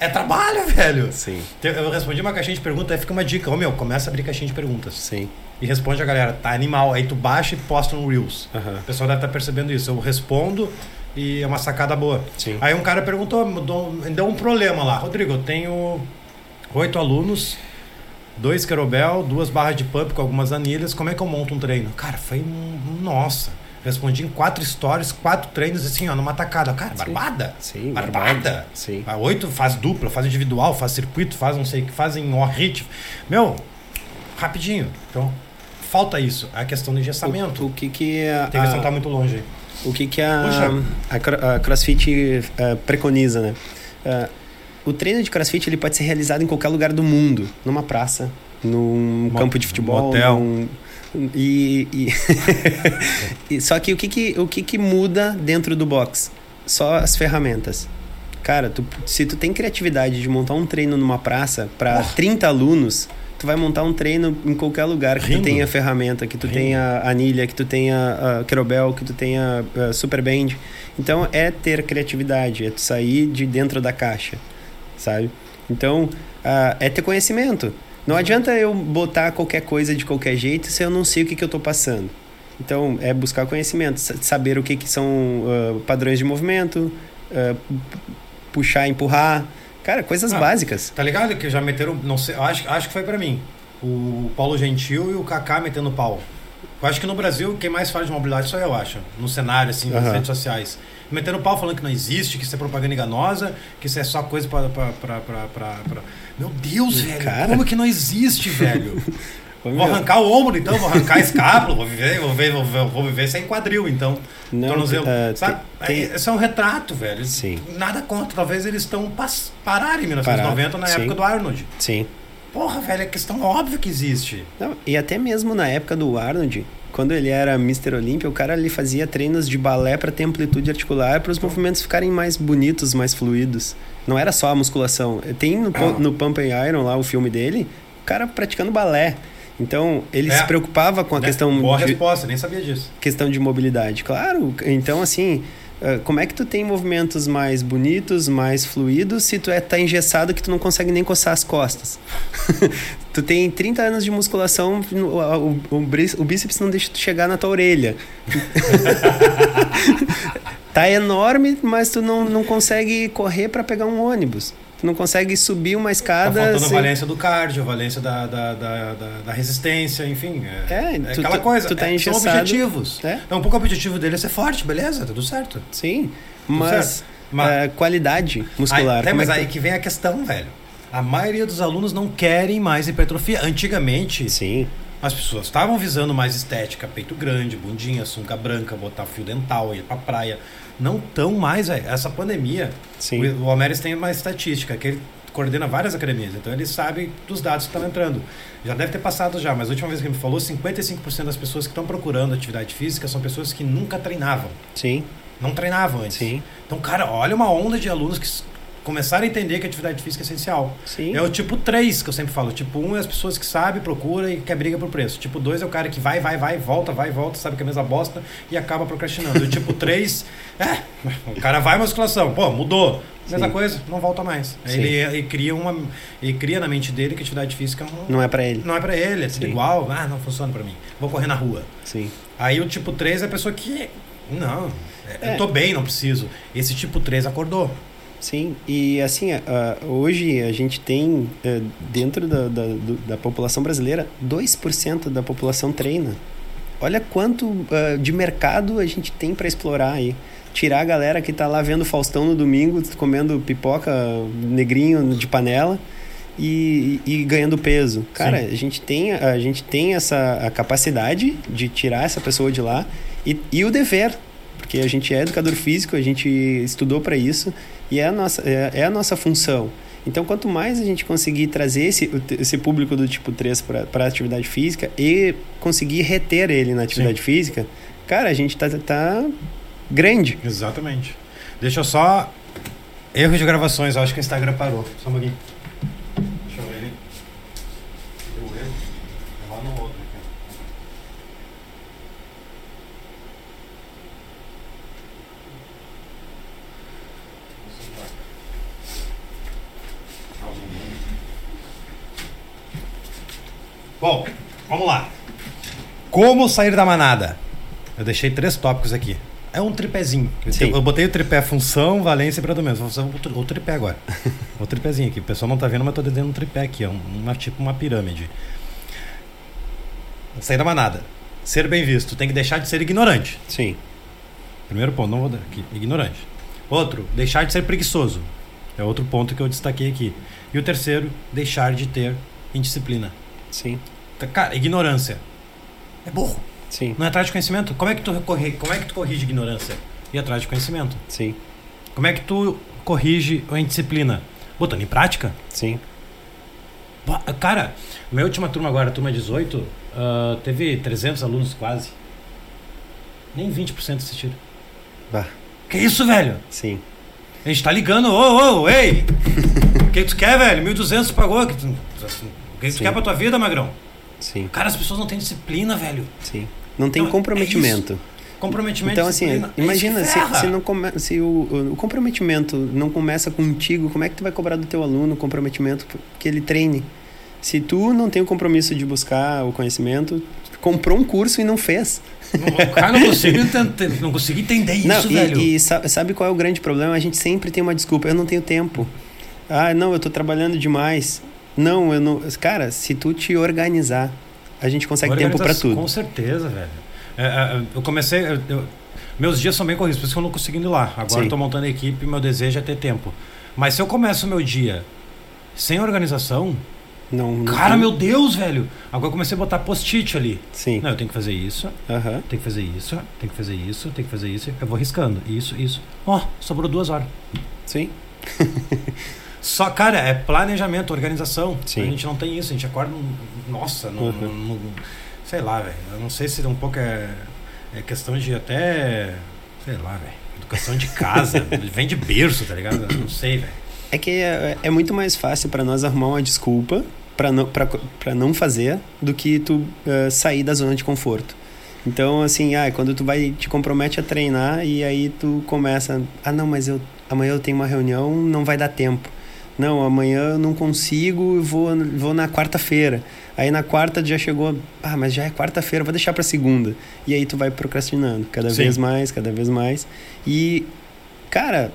é trabalho, velho. Sim, Eu respondi uma caixinha de perguntas, aí fica uma dica. Ô meu, começa a abrir caixinha de perguntas. sim. E responde a galera, tá animal. Aí tu baixa e posta no Reels. Aham. O pessoal deve estar percebendo isso. Eu respondo e é uma sacada boa. Sim. Aí um cara perguntou, me deu um problema lá. Rodrigo, eu tenho oito alunos, dois querobel, duas barras de pump com algumas anilhas. Como é que eu monto um treino? Cara, foi um. Nossa. Respondi em quatro stories, quatro treinos, assim, ó, numa tacada. Cara, barbada. Sim, Barbada. Sim. A oito faz dupla, faz individual, faz circuito, faz não sei o que, fazem o hit. Meu, rapidinho. Então, falta isso. A questão do engessamento. O, o que que a, Tem que a- tá muito longe aí. o que que a, a, a CrossFit eh, preconiza, né? Eh, o treino de CrossFit ele pode ser realizado em qualquer lugar do mundo, numa praça, num campo de futebol, motel. num- e, e- e- só que o que que o que que muda dentro do box? Só as ferramentas. Cara, tu- se tu tem criatividade de montar um treino numa praça para 30 alunos, tu vai montar um treino em qualquer lugar que Rindo. tu tenha ferramenta, que tu Rindo. tenha anilha, que tu tenha uh, kettlebell, que tu tenha uh, super band. Então é ter criatividade, é tu sair de dentro da caixa, sabe? Então ah, é ter conhecimento. Não adianta eu botar qualquer coisa de qualquer jeito se eu não sei o que, que eu estou passando. Então é buscar conhecimento, sa- saber o que, que são ah, padrões de movimento, p- puxar, empurrar, cara, coisas Ah. básicas. Tá ligado que já meteram, não sei, acho, acho que foi pra mim. O Paulo Gentil e o Kaká metendo pau. Eu acho que no Brasil quem mais fala de mobilidade sou eu, acho. No cenário, assim, nas Aham. redes sociais. Metendo pau falando que não existe, que isso é propaganda enganosa, que isso é só coisa pra. pra, pra, pra, pra- Meu Deus, velho. Cara. Como que não existe, velho? Ô, Vou arrancar o ombro, então, vou arrancar a escápula, vou viver, vou viver, vou, viver- vou viver sem quadril, então. Não, tornozelo. ah, Sabe? tem- É, Esse é um retrato, velho. Sim. Nada contra. Talvez eles estão pas- pararam em 1990 Parar, na sim. época do Arnold. Sim. Porra, velho, é questão óbvia que existe. Não, e até mesmo na época do Arnold, quando ele era Mr. Olympia, o cara ali fazia treinos de balé para ter amplitude articular, para os movimentos ficarem mais bonitos, mais fluidos. Não era só a musculação. Tem no, no Pump and Iron lá o filme dele, o cara praticando balé. Então, ele É. se preocupava com a Né? questão Boa de, resposta, nem sabia disso. questão de mobilidade. Claro, então assim, como é que tu tem movimentos mais bonitos, mais fluidos, se tu é tá engessado que tu não consegue nem coçar as costas? tu tem 30 anos de musculação, o, o, o bíceps não deixa tu chegar na tua orelha. tá enorme, mas tu não, não consegue correr para pegar um ônibus. Tu não consegue subir uma Tá escada. faltando a sem- valência do cardio, a valência da, da, da, da- resistência, enfim. É, É, tu- aquela coisa. tu tá é, são objetivos. É. Então, um pouco o objetivo dele é ser forte, beleza, tudo certo. Sim, mas, certo. Mas- ah, qualidade muscular. Aí, é, como é mas aí que vem a questão, velho. A maioria dos alunos não querem mais hipertrofia. Antigamente, Sim, as pessoas estavam visando mais estética, peito grande, bundinha, sunga branca, botar fio dental, ir pra praia. Não tão mais, velho. Essa pandemia, sim. o, o Almeres tem uma estatística, que ele coordena várias academias, então ele sabe dos dados que estão entrando. Já deve ter passado já, mas a última vez que ele me falou, 55% das pessoas que estão procurando atividade física são pessoas que nunca treinavam. Sim. Não treinavam antes. Sim. Então, cara, olha uma onda de alunos que começaram a entender que a atividade física é essencial. Sim. É o tipo 3 que eu sempre falo. Tipo 1 é as pessoas que sabem, procura e quer briga por preço. Tipo 2 é o cara que vai, vai, vai, volta, vai, volta, sabe que é a mesma bosta e acaba procrastinando. E o tipo 3, é, o cara vai musculação, pô, mudou. Mesma Sim. coisa, não volta mais. Ele, ele cria uma ele cria na mente dele que atividade física não, Não é pra ele. não é pra ele, é tudo Sim. igual. Ah, não funciona pra mim. Vou correr na rua. Sim. Aí o tipo 3 é a pessoa que não, É. eu tô bem, não preciso. Esse tipo 3 acordou. Sim, e assim, ah, hoje a gente tem eh, dentro da, da, do- da população brasileira, 2% da população treina. Olha quanto ah, de mercado a gente tem para explorar aí. Tirar a galera que tá lá vendo Faustão no domingo, comendo pipoca negrinho de panela e, e ganhando peso. Cara, Sim. a gente tem, a gente tem essa a capacidade de tirar essa pessoa de lá e, e o dever, porque a gente é educador físico, a gente estudou para isso e é a nossa, é, é a nossa função. Então, quanto mais a gente conseguir trazer esse, esse público do tipo 3 para a atividade física e conseguir reter ele na atividade física, cara, a gente tá, tá grande. Exatamente. Deixa eu só. Erro de gravações, eu acho que o Instagram parou. Só um pouquinho. Deixa eu ver ele. Deu erro. É lá no outro aqui. Bom, vamos lá. Como sair da manada? Eu deixei três tópicos aqui. É um tripézinho. Eu, Sim. eu botei o tripé função, valência e predomínio. Vou fazer o tri- o tripé agora. o tripézinho aqui. O pessoal não tá vendo, mas eu tô desenhando um tripé aqui. É um- uma, tipo uma pirâmide. Sair da manada. Ser bem visto. Tem que deixar de ser ignorante. Sim, Primeiro ponto, não vou dar aqui. Ignorante. Outro, deixar de ser preguiçoso. É outro ponto que eu destaquei aqui. E o terceiro, deixar de ter indisciplina. Sim, Tá, Cara, ignorância. É burro. sim, Não é atrás de conhecimento? Como é que tu corrige, como é que tu corrige ignorância? Ir atrás de conhecimento. sim, Como é que tu corrige a indisciplina? Botando em prática? sim. Cara, minha última turma agora, turma 18, ah, teve 300 alunos quase. Nem 20% assistiram. Bah, Que isso, velho? sim, A gente tá ligando, ô, ô, ei! O que tu quer, velho? 1.200 tu pagou. O que tu, o que tu Sim. quer pra tua vida, magrão? sim, Cara, as pessoas não têm disciplina, velho. sim. Não tem Então, é comprometimento. Comprometimento, Então, assim, é imagina isso se, se, não come, se o, o- comprometimento não começa contigo, como é que tu vai cobrar do teu aluno o comprometimento que ele treine? Se tu não tem o compromisso de buscar o conhecimento, comprou um curso e não fez. Não, Cara, não consigo, entender, não consigo entender isso, não, velho. e, e sa- sabe qual é o grande problema? A gente sempre tem uma desculpa. Eu não tenho tempo. Ah, não, eu tô trabalhando demais. Não, eu não. Cara, se tu te organizar, a gente consegue tempo para tudo. Com certeza, velho. É, é, eu comecei. eu- eu- meus dias são bem corridos, por isso que eu não consigo ir lá. Agora tô montando a equipe e meu desejo é ter tempo. Mas se eu começo o meu dia sem organização, Não, não cara, tem- meu Deus, velho. Agora eu comecei a botar post-it ali. Sim. Não, eu tenho que fazer isso, Aham. tem que fazer isso, tem que fazer isso, tem que fazer isso. Eu vou riscando. Isso, isso. Ó, sobrou duas horas. Sim. Só, cara, é planejamento, organização. Sim. A gente não tem isso, a gente acorda. Nossa, não, Uhum. não- não- sei lá, velho. Eu não sei se um pouco é, é questão de até. Sei lá, velho. Educação de casa. vem de berço, tá ligado? Eu não sei, velho. É que é, é muito mais fácil para nós arrumar uma desculpa para não, pra, pra não fazer do que tu eh, sair da zona de conforto. Então, assim, ah, quando tu vai te compromete a treinar e aí tu começa, ah, não, mas eu amanhã eu tenho uma reunião, não vai dar tempo. Não, amanhã eu não consigo, eu vou, vou na quarta-feira. Aí na quarta já chegou, ah, mas já é quarta-feira, vou deixar para segunda. E aí tu vai procrastinando, cada Sim. vez mais, cada vez mais. E, cara,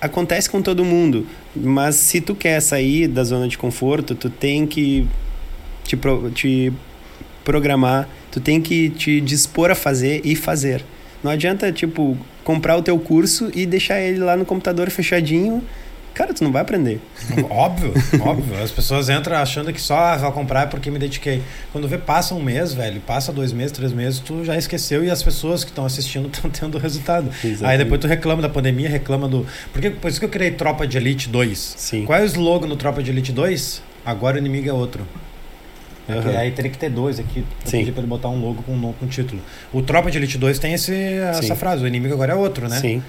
acontece com todo mundo, mas se tu quer sair da zona de conforto, tu tem que te, pro- te programar, tu tem que te dispor a fazer e fazer. Não adianta, tipo, comprar o teu curso e deixar ele lá no computador fechadinho. Cara, tu não vai aprender. Óbvio, óbvio. As pessoas entram achando que só ah, vou comprar porque me dediquei. Quando vê, passa um mês, velho, passa dois meses, três meses, tu já esqueceu e as pessoas que estão assistindo estão tendo resultado. Exatamente. Aí depois tu reclama da pandemia, reclama do. Porque por isso que eu criei Tropa de Elite 2. Sim. Qual é o slogan do Tropa de Elite 2? Agora o inimigo é outro. Aham. Aí teria que ter dois aqui. Eu Sim. pedi pra ele botar um logo com um, com um título. O Tropa de Elite 2 tem esse, essa Sim. frase: o inimigo agora é outro, né? Sim.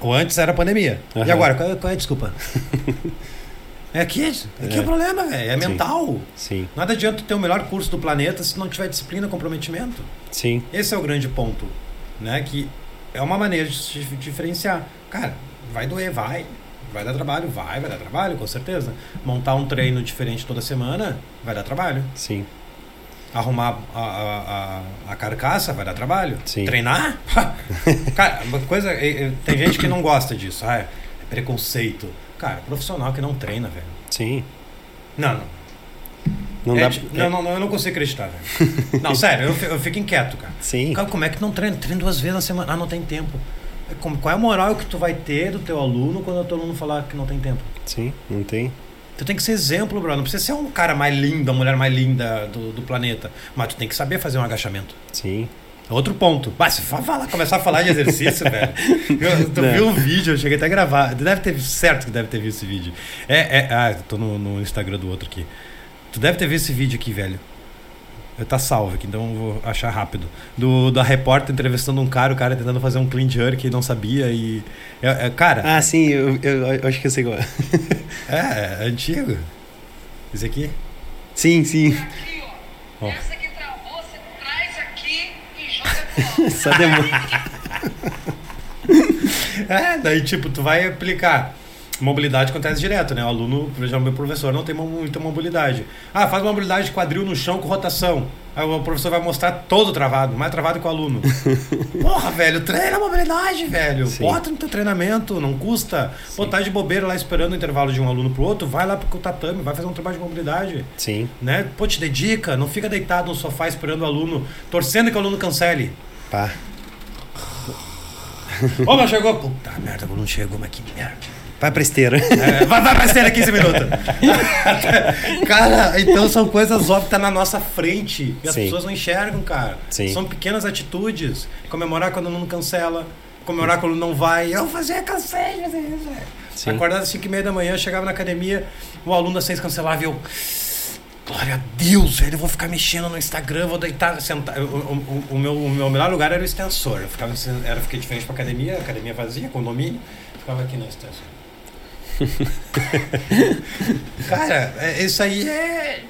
O antes era a pandemia. E Aham. agora? Qual, é- qual é a desculpa? é aqui. Aqui é, É. o problema, velho. É mental. Sim. Nada adianta ter o melhor curso do planeta se não tiver disciplina e comprometimento. Sim. Esse é o grande ponto. Né? Que é uma maneira de se diferenciar. Cara, vai doer, vai. Vai dar trabalho, vai, vai dar trabalho, com certeza. Montar um treino diferente toda semana vai dar trabalho. Sim. Arrumar a, a, a, carcaça vai dar trabalho. Sim. Treinar? Cara, uma coisa. Tem gente que não gosta disso. Ah, é preconceito. Cara, profissional que não treina, velho. Sim. Não, não. Não É dá. não, não, não, eu não consigo acreditar, velho. Não, sério, eu, fi- eu fico inquieto, cara. Sim. Cara, como é que não treina? Treina duas vezes na semana. Ah, não tem tempo. É como- Qual é a moral que tu vai ter do teu aluno quando o teu aluno falar que não tem tempo? Sim. Não tem. Tu tem que ser exemplo, bro. Não precisa ser um cara mais lindo, a mulher mais linda do, do planeta. Mas tu tem que saber fazer um agachamento. Sim. Outro ponto. Mas se falar, começar a falar de exercício, velho. Eu, tu viu um vídeo, eu cheguei até a gravar. Tu deve ter certo que deve ter visto esse vídeo. É, é, ah, tô no, no Instagram do outro aqui. Tu deve ter visto esse vídeo aqui, velho. Tá salvo aqui, então eu vou achar rápido. Do, da repórter entrevistando um cara, o cara tentando fazer um clean jerk e não sabia. E. É, é, cara, Ah, sim, eu, eu, eu acho que eu sei qual é. é, é antigo. Esse aqui? Sim, sim. Aqui, ó. Ó. Essa que travou, você traz aqui e joga. Só demora. É, daí tipo, tu vai aplicar. Mobilidade acontece direto, né? O aluno, por exemplo, meu professor não tem muita mobilidade. Ah, faz mobilidade de quadril no chão com rotação. Aí o professor vai mostrar todo travado, mais travado que o aluno. Porra, velho, treina a mobilidade, velho. Sim. Bota no teu treinamento, não custa. Botar de bobeira lá esperando o intervalo de um aluno pro outro, vai lá pro tatame, vai fazer um trabalho de mobilidade. Sim. Né? Pô, te dedica, não fica deitado no sofá esperando o aluno, torcendo que o aluno cancele. Pá. Ô, mas chegou. Puta merda, o aluno chegou, mas que merda. Vai pra esteira. É, vai, vai, ser daqui 15 minutos. cara, então são coisas óbvias que tá na nossa frente. E as Sim. pessoas não enxergam, cara. Sim. São pequenas atitudes. Comemorar quando o aluno cancela. Comemorar quando não vai. Eu fazia cansei, fazer isso. Sim. Acordava às 5 e meia da manhã, chegava na academia, o aluno às 6 cancelava e eu. Glória a Deus, velho, eu vou ficar mexendo no Instagram, vou deitar, sentar. O, o- o meu, o meu melhor lugar era o extensor. Eu ficava, era, fiquei de frente pra academia, academia vazia, condomínio, ficava aqui no extensor. Cara, é- isso aí é,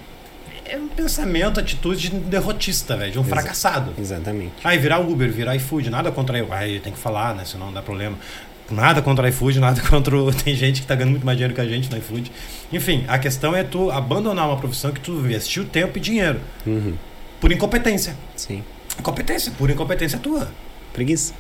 é um pensamento, atitude de um derrotista, velho, de um Exa- fracassado. Exatamente. Aí virar Uber, virar iFood, nada contra eu. Aí tem que falar, né? Senão dá problema. Nada contra iFood, nada contra. o- Tem gente que tá ganhando muito mais dinheiro que a gente no iFood. Enfim, a questão é tu abandonar uma profissão que tu investiu tempo e dinheiro. Uhum. Por incompetência. Sim. Incompetência, por incompetência tua. Preguiça.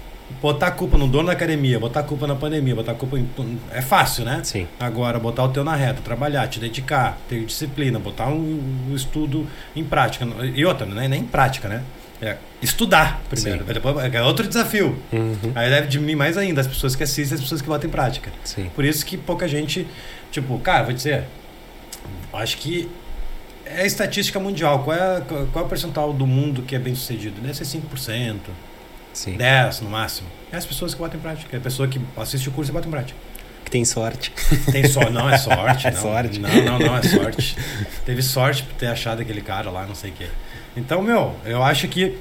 Botar a culpa no dono da academia, botar a culpa na pandemia, botar a culpa em. É fácil, né? Sim. Agora, botar o teu na reta, trabalhar, te dedicar, ter disciplina, botar um, um estudo em prática. E outra, não é nem em prática, né? É estudar primeiro. Sim. Depois, é outro desafio. Uhum. Aí deve diminuir mais ainda as pessoas que assistem as pessoas que botam em prática. Sim. Por isso que pouca gente. Tipo, cara, vou dizer. Acho que é a estatística mundial. Qual é, qual é o percentual do mundo que é bem sucedido? Deve ser 5%, Sim. 10% no máximo. É as pessoas que botam em prática. É a pessoa que assiste o curso e bota em prática. Que tem sorte. Tem só, não é sorte. É não. sorte. Não, não, não é sorte. Teve sorte por ter achado aquele cara lá, não sei o quê. Então, meu, eu acho que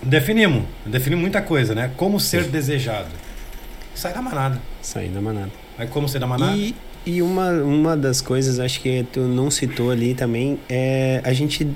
definimos. Definimos muita coisa, né? Como ser desejado. Sai da manada. Sair da manada. Aí como ser da manada? E, e uma, uma das coisas, acho que tu não citou ali também, é a gente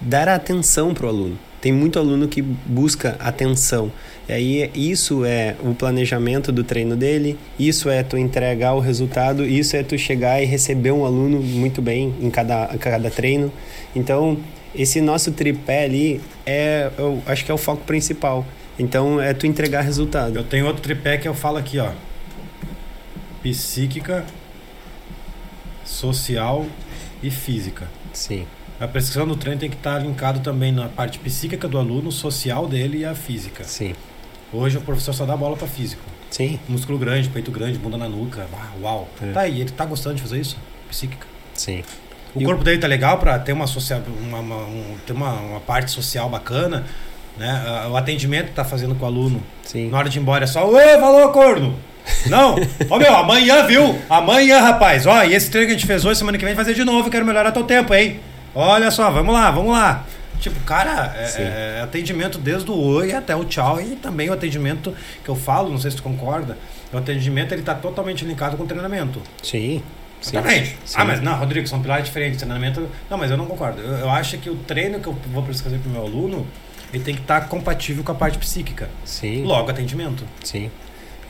dar atenção pro aluno. Tem muito aluno que busca atenção. E aí isso é o planejamento do treino dele, isso é tu entregar o resultado, isso é tu chegar e receber um aluno muito bem em cada, cada treino. Então, esse nosso tripé ali é, eu acho que é o foco principal. Então, é tu entregar resultado. Eu tenho outro tripé que eu falo aqui, ó. Psíquica, social e física. Sim, A prescrição do treino tem que estar linkado também na parte psíquica do aluno, social dele e a física. sim, Hoje o professor só dá bola para físico. Sim, Músculo grande, peito grande, bunda na nuca. Uau. É. Tá, e ele tá gostando de fazer isso? Psíquica. sim. O E o- corpo dele tá legal pra ter uma, socia... uma, uma, um- ter uma, uma parte social bacana, né? Ah, O atendimento que tá fazendo com o aluno. Sim. Na hora de ir embora é só, ê, valor, corno! Não! Ô meu, amanhã, viu? Amanhã, rapaz. Ó, e esse treino que a gente fez hoje, semana que vem, fazer de novo, quero melhorar teu tempo, hein? Olha só, vamos lá, vamos lá. Tipo, cara, é, Sim. é atendimento desde o oi até o tchau e também o atendimento que eu falo, não sei se tu concorda, o atendimento ele tá totalmente linkado com o treinamento. Sim. Sim. Sim. Ah, mas não, Rodrigo, são pilares diferentes. Treinamento. Não, mas eu não concordo. Eu, eu acho que o treino que eu vou prescrever para o meu aluno, ele tem que estar compatível com a parte psíquica. Sim. Logo, atendimento. Sim.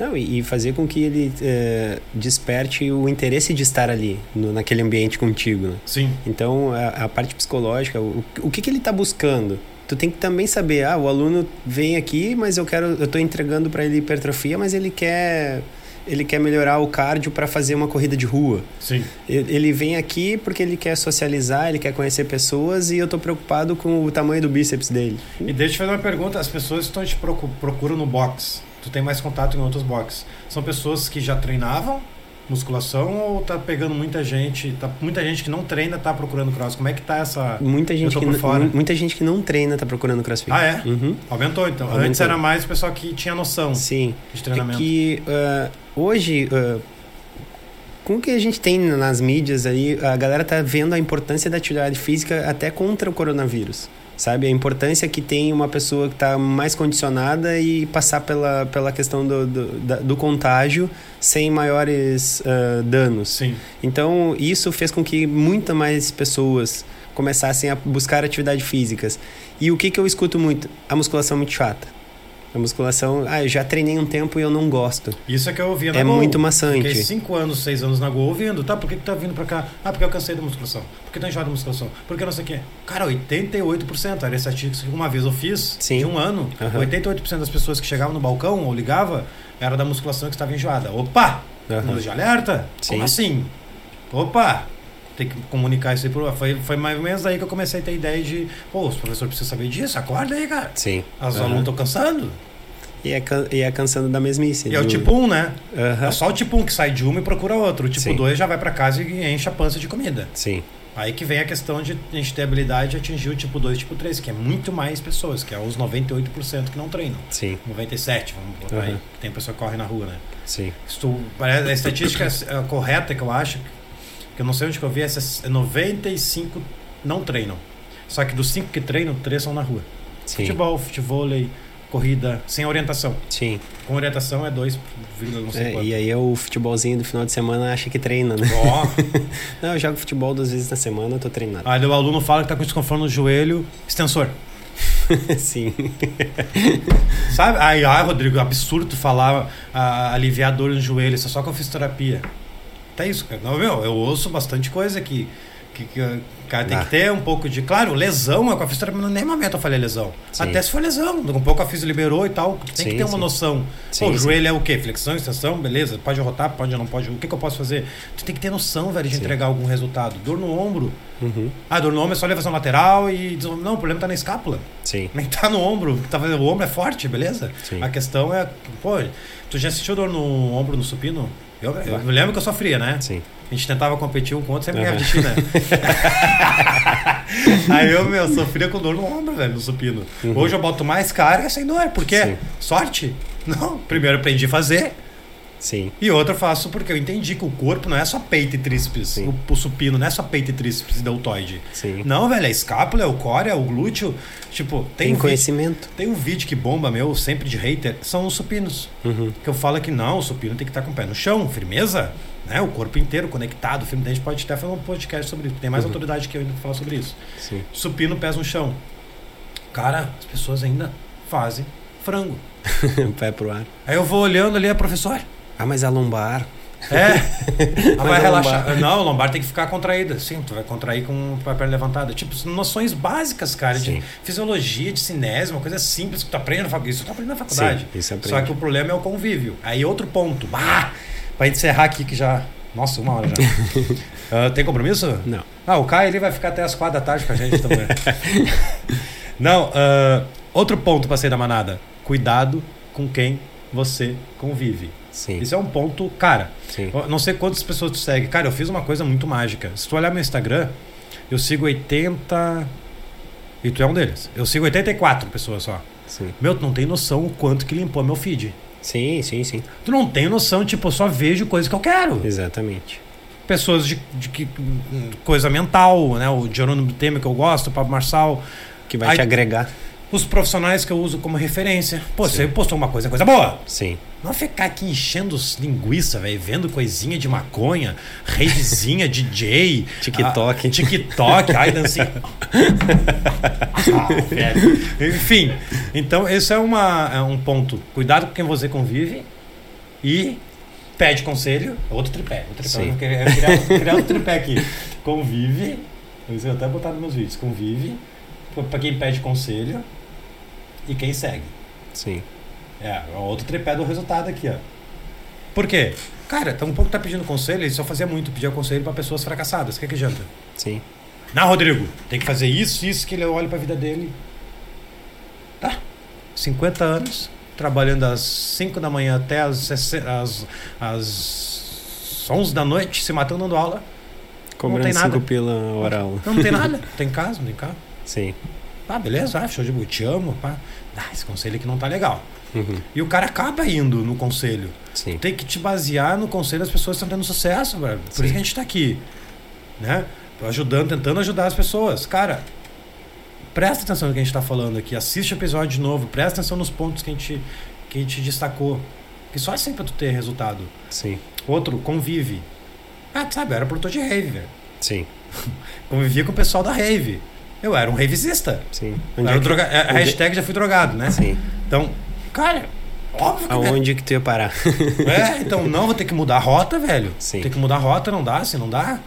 Não, e, e fazer com que ele eh, desperte o interesse de estar ali, no- naquele ambiente contigo. Né? Sim. Então, a, a parte psicológica, o, o que, que ele está buscando? Tu tem que também saber, ah, o aluno vem aqui, mas eu quero, eu estou entregando para ele hipertrofia, mas ele quer, ele quer melhorar o cardio para fazer uma corrida de rua. Sim. Ele vem aqui porque ele quer socializar, ele quer conhecer pessoas e eu estou preocupado com o tamanho do bíceps dele. E deixa eu fazer uma pergunta. As pessoas estão te procu- procuram no box, tu tem mais contato em outros boxes. São pessoas que já treinavam musculação ou tá pegando muita gente, tá, muita gente que não treina tá procurando cross? Como é que tá essa... Muita gente, que, fora. muita gente que não treina está procurando crossfit. Ah, é? Uhum. Aumentou então. Aumentou. Antes era mais o pessoal que tinha noção Sim. de É treinamento. que ah, hoje, ah, com o que a gente tem nas mídias aí, a galera tá vendo a importância da atividade física até contra o coronavírus. Sabe? A importância que tem uma pessoa que está mais condicionada e passar pela, pela questão do, do, do contágio sem maiores ah, danos. Sim. Então, isso fez com que muitas mais pessoas começassem a buscar atividades físicas. E o que, que eu escuto muito? A musculação é muito chata. A musculação, ah, eu já treinei um tempo e eu não gosto. Isso é que eu ouvia na É Gol. muito maçante. Fiquei 5 anos, 6 anos na Gol ouvindo. Tá, por que, que tá vindo pra cá? Ah, porque eu cansei da musculação. Por que tá enjoado da musculação? Por que não sei o quê? Cara, 88%. Era estatística que uma vez eu fiz, Sim. de um ano. Aham. 88% das pessoas que chegavam no balcão ou ligava era da musculação que estava enjoada. Opa! Aham. Luz de alerta? Sim. Como assim? Opa! Tem que comunicar isso aí pro. Foi, foi mais ou menos aí que eu comecei a ter ideia de. Pô, os professores precisam saber disso. Acorda aí, cara. Sim. Os Aham. alunos estão cansando. E é, can- e é cansando da mesmice. E é o tipo 1, né? Aham. É só o tipo 1 que sai de uma e procura outro. O tipo Sim. 2 já vai pra casa e enche a pança de comida. Sim. Aí que vem a questão de a gente ter habilidade de atingir o tipo 2 e tipo 3, que é muito mais pessoas, que é os 98% que não treinam. Sim. 97, vamos botar aí, Uhum. que tem pessoa que corre na rua, né? Sim. Se tu- parece- a estatística é, correta que eu acho, que eu não sei onde que eu vi, é 95 não treinam. Só que dos 5 que treinam, 3 são na rua. Sim. Futebol, futevôlei, corrida, sem orientação. Sim. Com orientação é 2, não sei É, quanto. e aí é o futebolzinho do final de semana acha que treina, né? Ó, Não, eu jogo futebol duas vezes na semana, eu tô treinando. Aí o aluno fala que tá com desconforto no joelho, extensor. Sim. Sabe? Aí, ai, Rodrigo, absurdo falar ah, aliviar dor no joelho, isso é só com fisioterapia. Tá isso, cara. Não, meu, eu ouço bastante coisa que, que, que o cara tem Ah. que ter um pouco de. Claro, lesão é com a fisioterapia, mas em nenhum momento eu falei lesão. Sim. Até se for lesão, um pouco a fisio liberou e tal. Tu tem Sim, que ter uma sim. noção. Pô, o joelho é o quê? Flexão, extensão, beleza. Pode rotar, pode ou não pode. O que, que eu posso fazer? Tu tem que ter noção, velho, de entregar algum resultado. Dor no ombro. Uhum. Ah, dor no ombro é só elevação lateral e. Não, o problema tá na escápula. Sim. Nem tá no ombro, tá o ombro é forte, beleza? Sim. A questão é, pô, tu já assistiu dor no ombro no supino? Eu, eu lembro que eu sofria, né? Sim. A gente tentava competir um com o outro, sempre Aham. ganhava de ti, né? Aí eu, meu, sofria com dor no ombro, velho, no supino. Uhum. Hoje eu boto mais carga sem dor. Por quê? Sim. Sorte? Não. Primeiro aprendi a fazer. Sim. E outra eu faço porque eu entendi que o corpo não é só peito e tríceps. Sim. O, o supino não é só peito e tríceps e deltoide. Sim. Não, velho, é escápula, é o core, é o glúteo. Tipo, tem, Tem um vídeo, conhecimento. tem um vídeo que bomba meu, sempre de hater, são os supinos. Uhum. Que eu falo que não, o supino tem que estar com o pé no chão, firmeza, né? O corpo inteiro conectado, firme. A gente pode até fazer um podcast sobre isso. Tem mais Uhum. autoridade que eu ainda pra falar sobre isso. Sim. Supino, pés no chão. Cara, as pessoas ainda fazem frango. Pé pro ar. Aí eu vou olhando ali, a professora. Ah, mas a lombar. É. Ela vai relaxar. lombar? Não, a lombar tem que ficar contraída. Sim, tu vai contrair com a perna levantada. Tipo, noções básicas, cara, Sim. de fisiologia, de cinese, uma coisa simples que tu aprende na faculdade. Isso tu aprende na faculdade. Sim, isso aprende. Só que o problema é o convívio. Aí outro ponto. Ah, pra encerrar aqui que já. Nossa, uma hora já. Ah, tem compromisso? Não. Ah, o Caio ele vai ficar até as quatro da tarde com a gente também. Não, ah, outro ponto pra sair da manada. Cuidado com quem você convive. Sim. Isso é um ponto, cara. Sim. não sei quantas pessoas tu segue. Cara, eu fiz uma coisa muito mágica. Se tu olhar meu Instagram, eu sigo 80 e tu é um deles. Eu sigo 84 pessoas só. Sim. Meu, tu não tem noção o quanto que limpou meu feed. Sim, sim, sim. Tu não tem noção, tipo, eu só vejo coisa que eu quero. Exatamente. Pessoas de, de que- coisa mental, né? O Jerônimo Temer que eu gosto, o Pablo Marçal. Que vai Aí- te agregar. Os profissionais que eu uso como referência. Pô, Sim. você postou uma coisa, coisa boa. Sim. Não ficar aqui enchendo os linguiça, velho, vendo coisinha de maconha, redezinha, DJ, TikTok. ah, TikTok, ai, dancinha. Ah, velho. Enfim, então esse é, uma, é um ponto. Cuidado com quem você convive e pede conselho. Outro tripé. Outro tripé. Sim. Eu queria, eu queria criar outro tripé aqui. Convive. Eu até botar nos meus vídeos. Convive. Pra quem pede conselho e quem segue. Sim. É, é outro tripé do resultado aqui, ó. Por quê? Cara, tá um pouco tá pedindo conselho, ele só fazia muito, pedia conselho pra pessoas fracassadas. O que, que adianta? Sim. Não, Rodrigo, tem que fazer isso, isso, que ele olha pra vida dele. Tá. 50 anos, trabalhando das 5 da manhã até as, 60 as, as 11 da noite, se matando dando aula. Cobrando tem nada. cinco pila a hora aula. Não, não tem nada. tem casa, não tem carro. Sim. Ah, beleza, ah, show de bola, te amo. Pá. Ah, esse conselho aqui não tá legal. Uhum. E o cara acaba indo no conselho. Sim. tem que te basear no conselho das pessoas que estão tendo sucesso, velho. Por Sim. isso que a gente tá aqui. Né? Ajudando, tentando ajudar as pessoas. Cara, presta atenção no que a gente tá falando aqui. Assiste o episódio de novo. Presta atenção nos pontos que a gente, que a gente destacou. Que só assim pra tu ter resultado. Sim. Outro, convive. Ah, tu sabe, eu era produtor de rave, velho. Sim. Convivia com o pessoal da rave. Eu era um ravesista. Sim. Onde era é que- droga... A onde- hashtag já fui drogado, né? Sim. Então, cara, óbvio que Aonde que tu ia parar? É, então não, vou ter que mudar a rota, velho. Sim. Tem que mudar a rota, não dá, se não dá.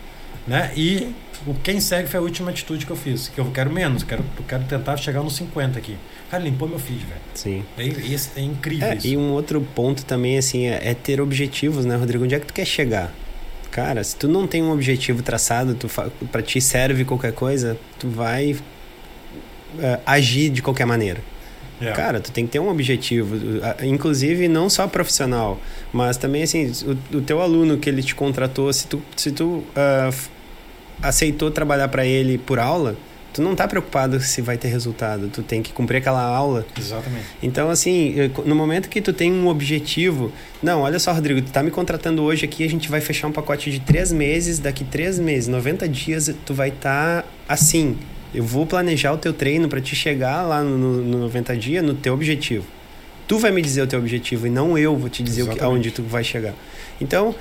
Né? E o quem segue foi a última atitude que eu fiz. Que eu quero menos, quero, eu quero tentar chegar nos 50 aqui. Cara, limpou meu feed, velho. Sim. É, isso é incrível É, isso. e um outro ponto também, assim, é, é ter objetivos, né, Rodrigo? Onde é que tu quer chegar? Cara, se tu não tem um objetivo traçado, tu fa... pra ti serve qualquer coisa, tu vai é, agir de qualquer maneira. É. Cara, tu tem que ter um objetivo, inclusive não só profissional, mas também assim, o, o teu aluno que ele te contratou, se tu, se tu f- aceitou trabalhar para ele por aula, tu não tá preocupado se vai ter resultado, tu tem que cumprir aquela aula. Exatamente. Então, assim, no momento que tu tem um objetivo, não, olha só, Rodrigo, tu tá me contratando hoje aqui, a gente vai fechar um pacote de três meses, daqui três meses, 90 dias, tu vai estar tá assim. Eu vou planejar o teu treino para te chegar lá no, no, no 90 dias no teu objetivo. Tu vai me dizer o teu objetivo e não eu vou te dizer o que, aonde tu vai chegar. Então,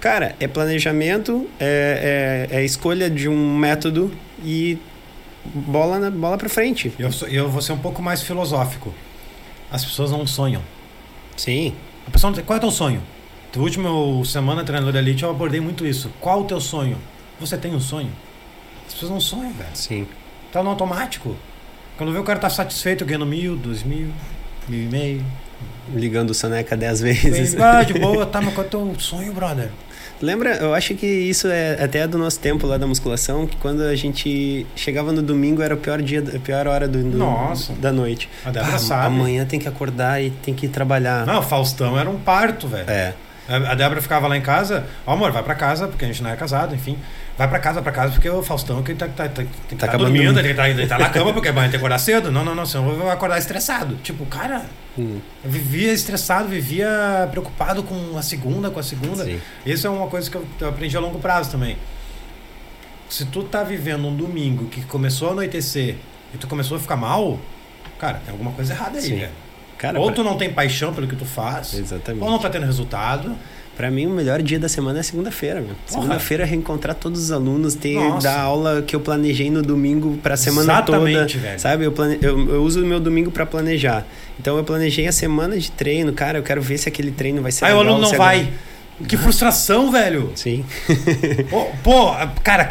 cara, é planejamento, é, é, é escolha de um método e bola, na, bola pra frente. Eu, sou- eu vou ser um pouco mais filosófico. As pessoas não sonham. Sim, A pessoa não tem, qual é o teu sonho? Na última semana treinador de elite eu abordei muito isso. Qual o teu sonho? Você tem um sonho? As pessoas não sonham, velho. sim, Tá no automático. Quando vê o cara tá satisfeito ganhando mil, dois mil, mil e meio. ligando o Soneca dez vezes. Ah, de boa, tá, mas qual é o teu sonho, brother? Lembra, eu acho que isso é até do nosso tempo lá da musculação, que quando a gente chegava no domingo era o pior dia, a pior hora do, do- Nossa. da noite. A Débora Ah, sabe. Amanhã tem que acordar e tem que trabalhar. Não, Faustão era um parto, velho. É, A a Débora ficava lá em casa, ó amor, vai pra casa, porque a gente não é casado, enfim. Vai pra casa, pra casa, porque o Faustão que tá, tá, tá, que tá acabando dormindo, ele tá, ele tá na cama, porque amanhã tem que acordar cedo. Não, não, não, senão eu vou acordar estressado. Tipo, cara, hum, eu vivia estressado, vivia preocupado com a segunda, com a segunda. sim, Isso é uma coisa que eu, eu aprendi a longo prazo também. Se tu tá vivendo um domingo que começou a anoitecer e tu começou a ficar mal, cara, tem alguma coisa errada aí, Sim. velho. Cara, Ou tu não tem paixão pelo que tu faz, exatamente. ou não tá tendo resultado. Pra mim, o melhor dia da semana é segunda-feira, meu. Segunda-feira é reencontrar todos os alunos, ter Nossa. dar aula que eu planejei no domingo pra semana Exatamente, toda. velho. Sabe? Eu, plane... eu, eu uso o meu domingo pra planejar. Então eu planejei a semana de treino, cara, eu quero ver se aquele treino vai ser Aí o legal, aluno não é vai. legal. Que frustração, velho. Sim. Pô, pô, cara,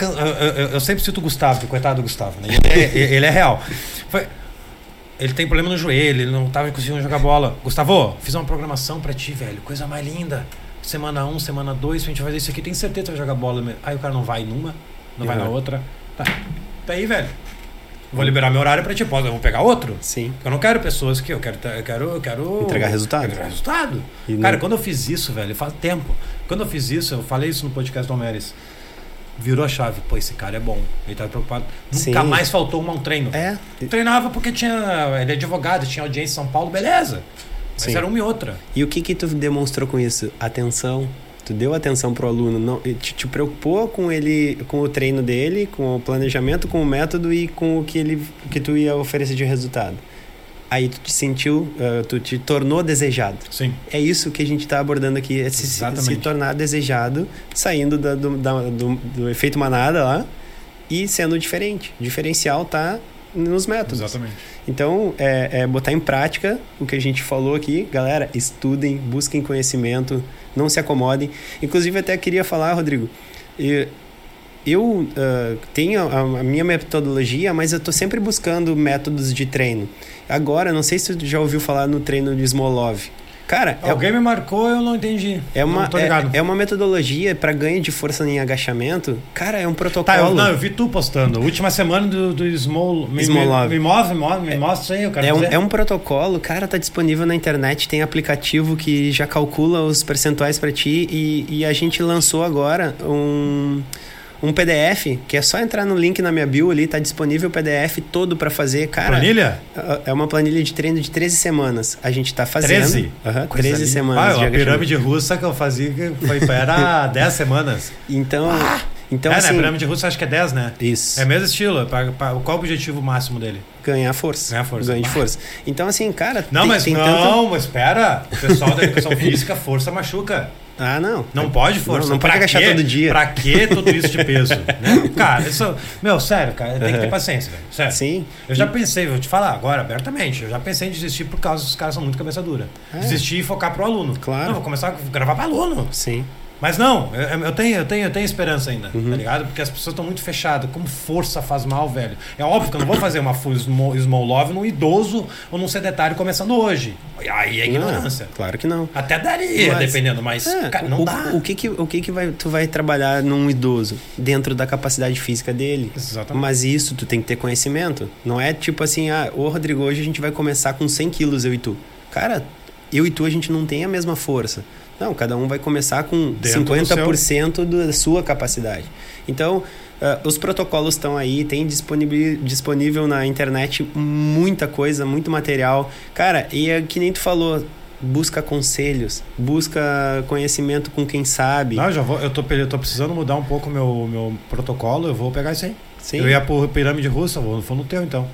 eu, sempre cito o Gustavo, coitado do Gustavo, né? Ele é, ele é real. Foi- ele tem problema no joelho, ele não tava conseguindo jogar bola. Gustavo, fiz uma programação pra ti, velho. Coisa mais linda. Semana 1, um, semana 2, a gente vai fazer isso aqui. Tem certeza que vai jogar bola mesmo. Aí o cara não vai numa, não vai na Uhum. outra. Tá. Tá aí, velho. Vou liberar meu horário pra ti, posso, vou pegar outro. Sim. Eu não quero pessoas que eu quero, eu quero, eu quero Entregar resultado. Entregar resultado. E Cara, não- quando eu fiz isso, velho, faz tempo. Quando eu fiz isso, eu falei isso no podcast do Almeres. Virou a chave. Pô, esse cara é bom. Ele tá preocupado. Nunca Sim. mais faltou um, um treino. É. Treinava porque tinha. Ele é advogado, tinha audiência em São Paulo, beleza. Mas Sim. era uma e outra. E o que que tu demonstrou com isso? Atenção. Tu deu atenção pro aluno, não, te, te preocupou com ele, com o treino dele, com o planejamento, com o método e com o que ele, que tu ia oferecer de resultado. Aí tu te sentiu, eh, tu te tornou desejado. Sim. É isso que a gente está abordando aqui, é se, se tornar desejado, saindo da- do, da- do- do efeito manada lá e sendo diferente. O diferencial tá nos métodos. Exatamente. Então, é, é botar em prática o que a gente falou aqui. Galera, estudem, busquem conhecimento, não se acomodem. Inclusive, até queria falar, Rodrigo, e- eu ah, tenho a, a minha metodologia, mas eu estou sempre buscando métodos de treino. Agora, não sei se tu já ouviu falar no treino de Smolov. Cara, é, Alguém me marcou, eu não entendi. é uma, é, é uma metodologia para ganho de força em agachamento. Cara, é um Tá, protocolo. eu, não, eu vi tu postando. Última semana do, do Small. Me, Smolov. Me, me move, me move, me mostra aí, eu quero É um, fazer. é um protocolo, cara, tá disponível na internet, tem aplicativo que já calcula os percentuais para ti e, e a gente lançou agora um, um PDF, que é só entrar no link na minha bio ali, tá disponível o PDF todo para fazer, cara. Planilha? É uma planilha de treino de 13 semanas. A gente tá fazendo. 13? Aham, Coisa 13 linda. semanas Ah, a pirâmide russa que eu fazia foi, era 10 semanas. Então, então é, né? assim, A pirâmide russa acho que é 10, né? isso. É o mesmo estilo. pra- pra- qual o objetivo máximo dele? Ganhar força. Ganhar força. Ganho de Ah. força. Então, assim, cara, Não, tem, mas tem não, tanto... mas espera. O pessoal da educação física, força machuca. Ah, não. Não pode força. Não, não pode Pra agachar todo dia. Pra que tudo isso de peso? né? Cara, isso. Meu, sério, cara, tem que ter paciência, velho. Sério. Sim. Eu já pensei, vou te falar agora abertamente, eu já pensei em desistir por causa dos caras são muito cabeça dura. É. Desistir e focar pro aluno. Claro. Não, vou começar a gravar para aluno. Sim. Mas não, eu, eu tenho, eu, tenho, eu tenho esperança ainda, Uhum. tá ligado? Porque as pessoas estão muito fechadas. Como força faz mal, velho. É óbvio que eu não vou fazer uma full small, small love num idoso ou num sedentário começando hoje. Aí é ignorância. Não, claro que não. Até daria, Mas- dependendo, mas É, cara, não o, dá. O que que, o que, que vai, tu vai trabalhar num idoso? Dentro da capacidade física dele. Exatamente. Mas isso tu tem que ter conhecimento. Não é tipo assim, ah, ô Rodrigo, hoje a gente vai começar com 100 quilos, eu e tu. Cara, eu e tu a gente não tem a mesma força. Não, cada um vai começar com Dentro do 50% da sua capacidade. Então, ah, os protocolos estão aí, tem disponível, na internet muita coisa, muito material. Cara, e é que nem tu falou, busca conselhos, busca conhecimento com quem sabe. Não, eu já vou, eu tô, eu tô precisando mudar um pouco o meu, meu protocolo, eu vou pegar isso aí. Sim. Eu ia por pirâmide russa, vou, vou no teu então.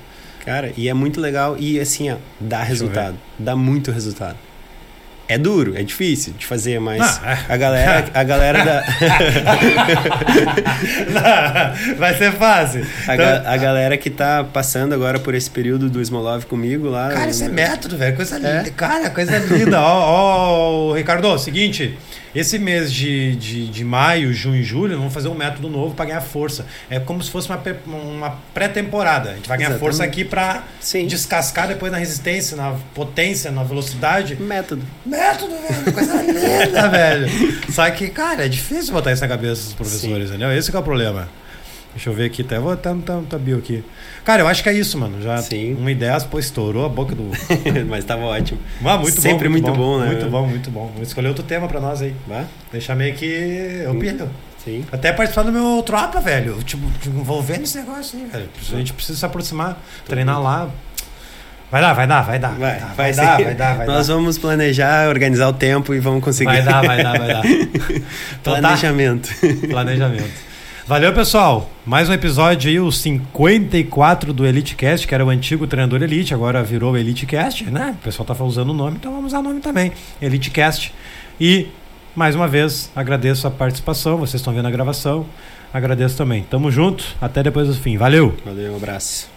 Cara, e é muito legal e assim, ó, dá eu resultado. Dá muito resultado. É duro, é difícil de fazer, mas é. a galera, a galera da Vai ser fácil. a, Então- ga- a galera que tá passando agora por esse período do Smolov comigo lá. Cara, isso é método, velho. Coisa linda. É. Cara, coisa linda. ó, ó, Ricardo, seguinte. Esse mês de, de, de maio, junho e julho, vamos fazer um método novo para ganhar força. É como se fosse uma, uma pré-temporada. A gente vai ganhar Exatamente. força aqui para descascar depois na resistência, na potência, na velocidade. Método. Método, velho. Coisa linda, velho. Só que, cara, é difícil botar isso na cabeça dos professores, entendeu? Esse que é o problema. Deixa eu ver aqui, até vou até tá, tá bio aqui. Cara, eu acho que é isso, mano. Já Sim. uma ideia, pô, estourou a boca do. mas tava ótimo. Ah, muito Sempre bom, muito bom, né? Muito bom, muito bom. Vou escolher outro tema pra nós aí. Vá? Deixar meio que eu pilho. Sim. Até participar do meu tropa, velho. Tipo, envolvendo esse negócio aí, velho. A gente precisa se aproximar, treinar lá. Vai dar, vai dar, vai dar. Vai, dar, vai, dar, vai dar, vai Nós dar. vamos planejar, organizar o tempo e vamos conseguir. Vai dar, vai dar, vai dar. Então tá. Planejamento. Planejamento. Valeu, pessoal. Mais um episódio aí, o 54 do EliteCast, que era o antigo treinador Elite, agora virou EliteCast, né? O pessoal tá usando o nome, então vamos usar o nome também. EliteCast. E, mais uma vez, agradeço a participação. Vocês estão vendo a gravação. Agradeço também. Tamo junto. Até depois do fim. Valeu! Valeu, um abraço.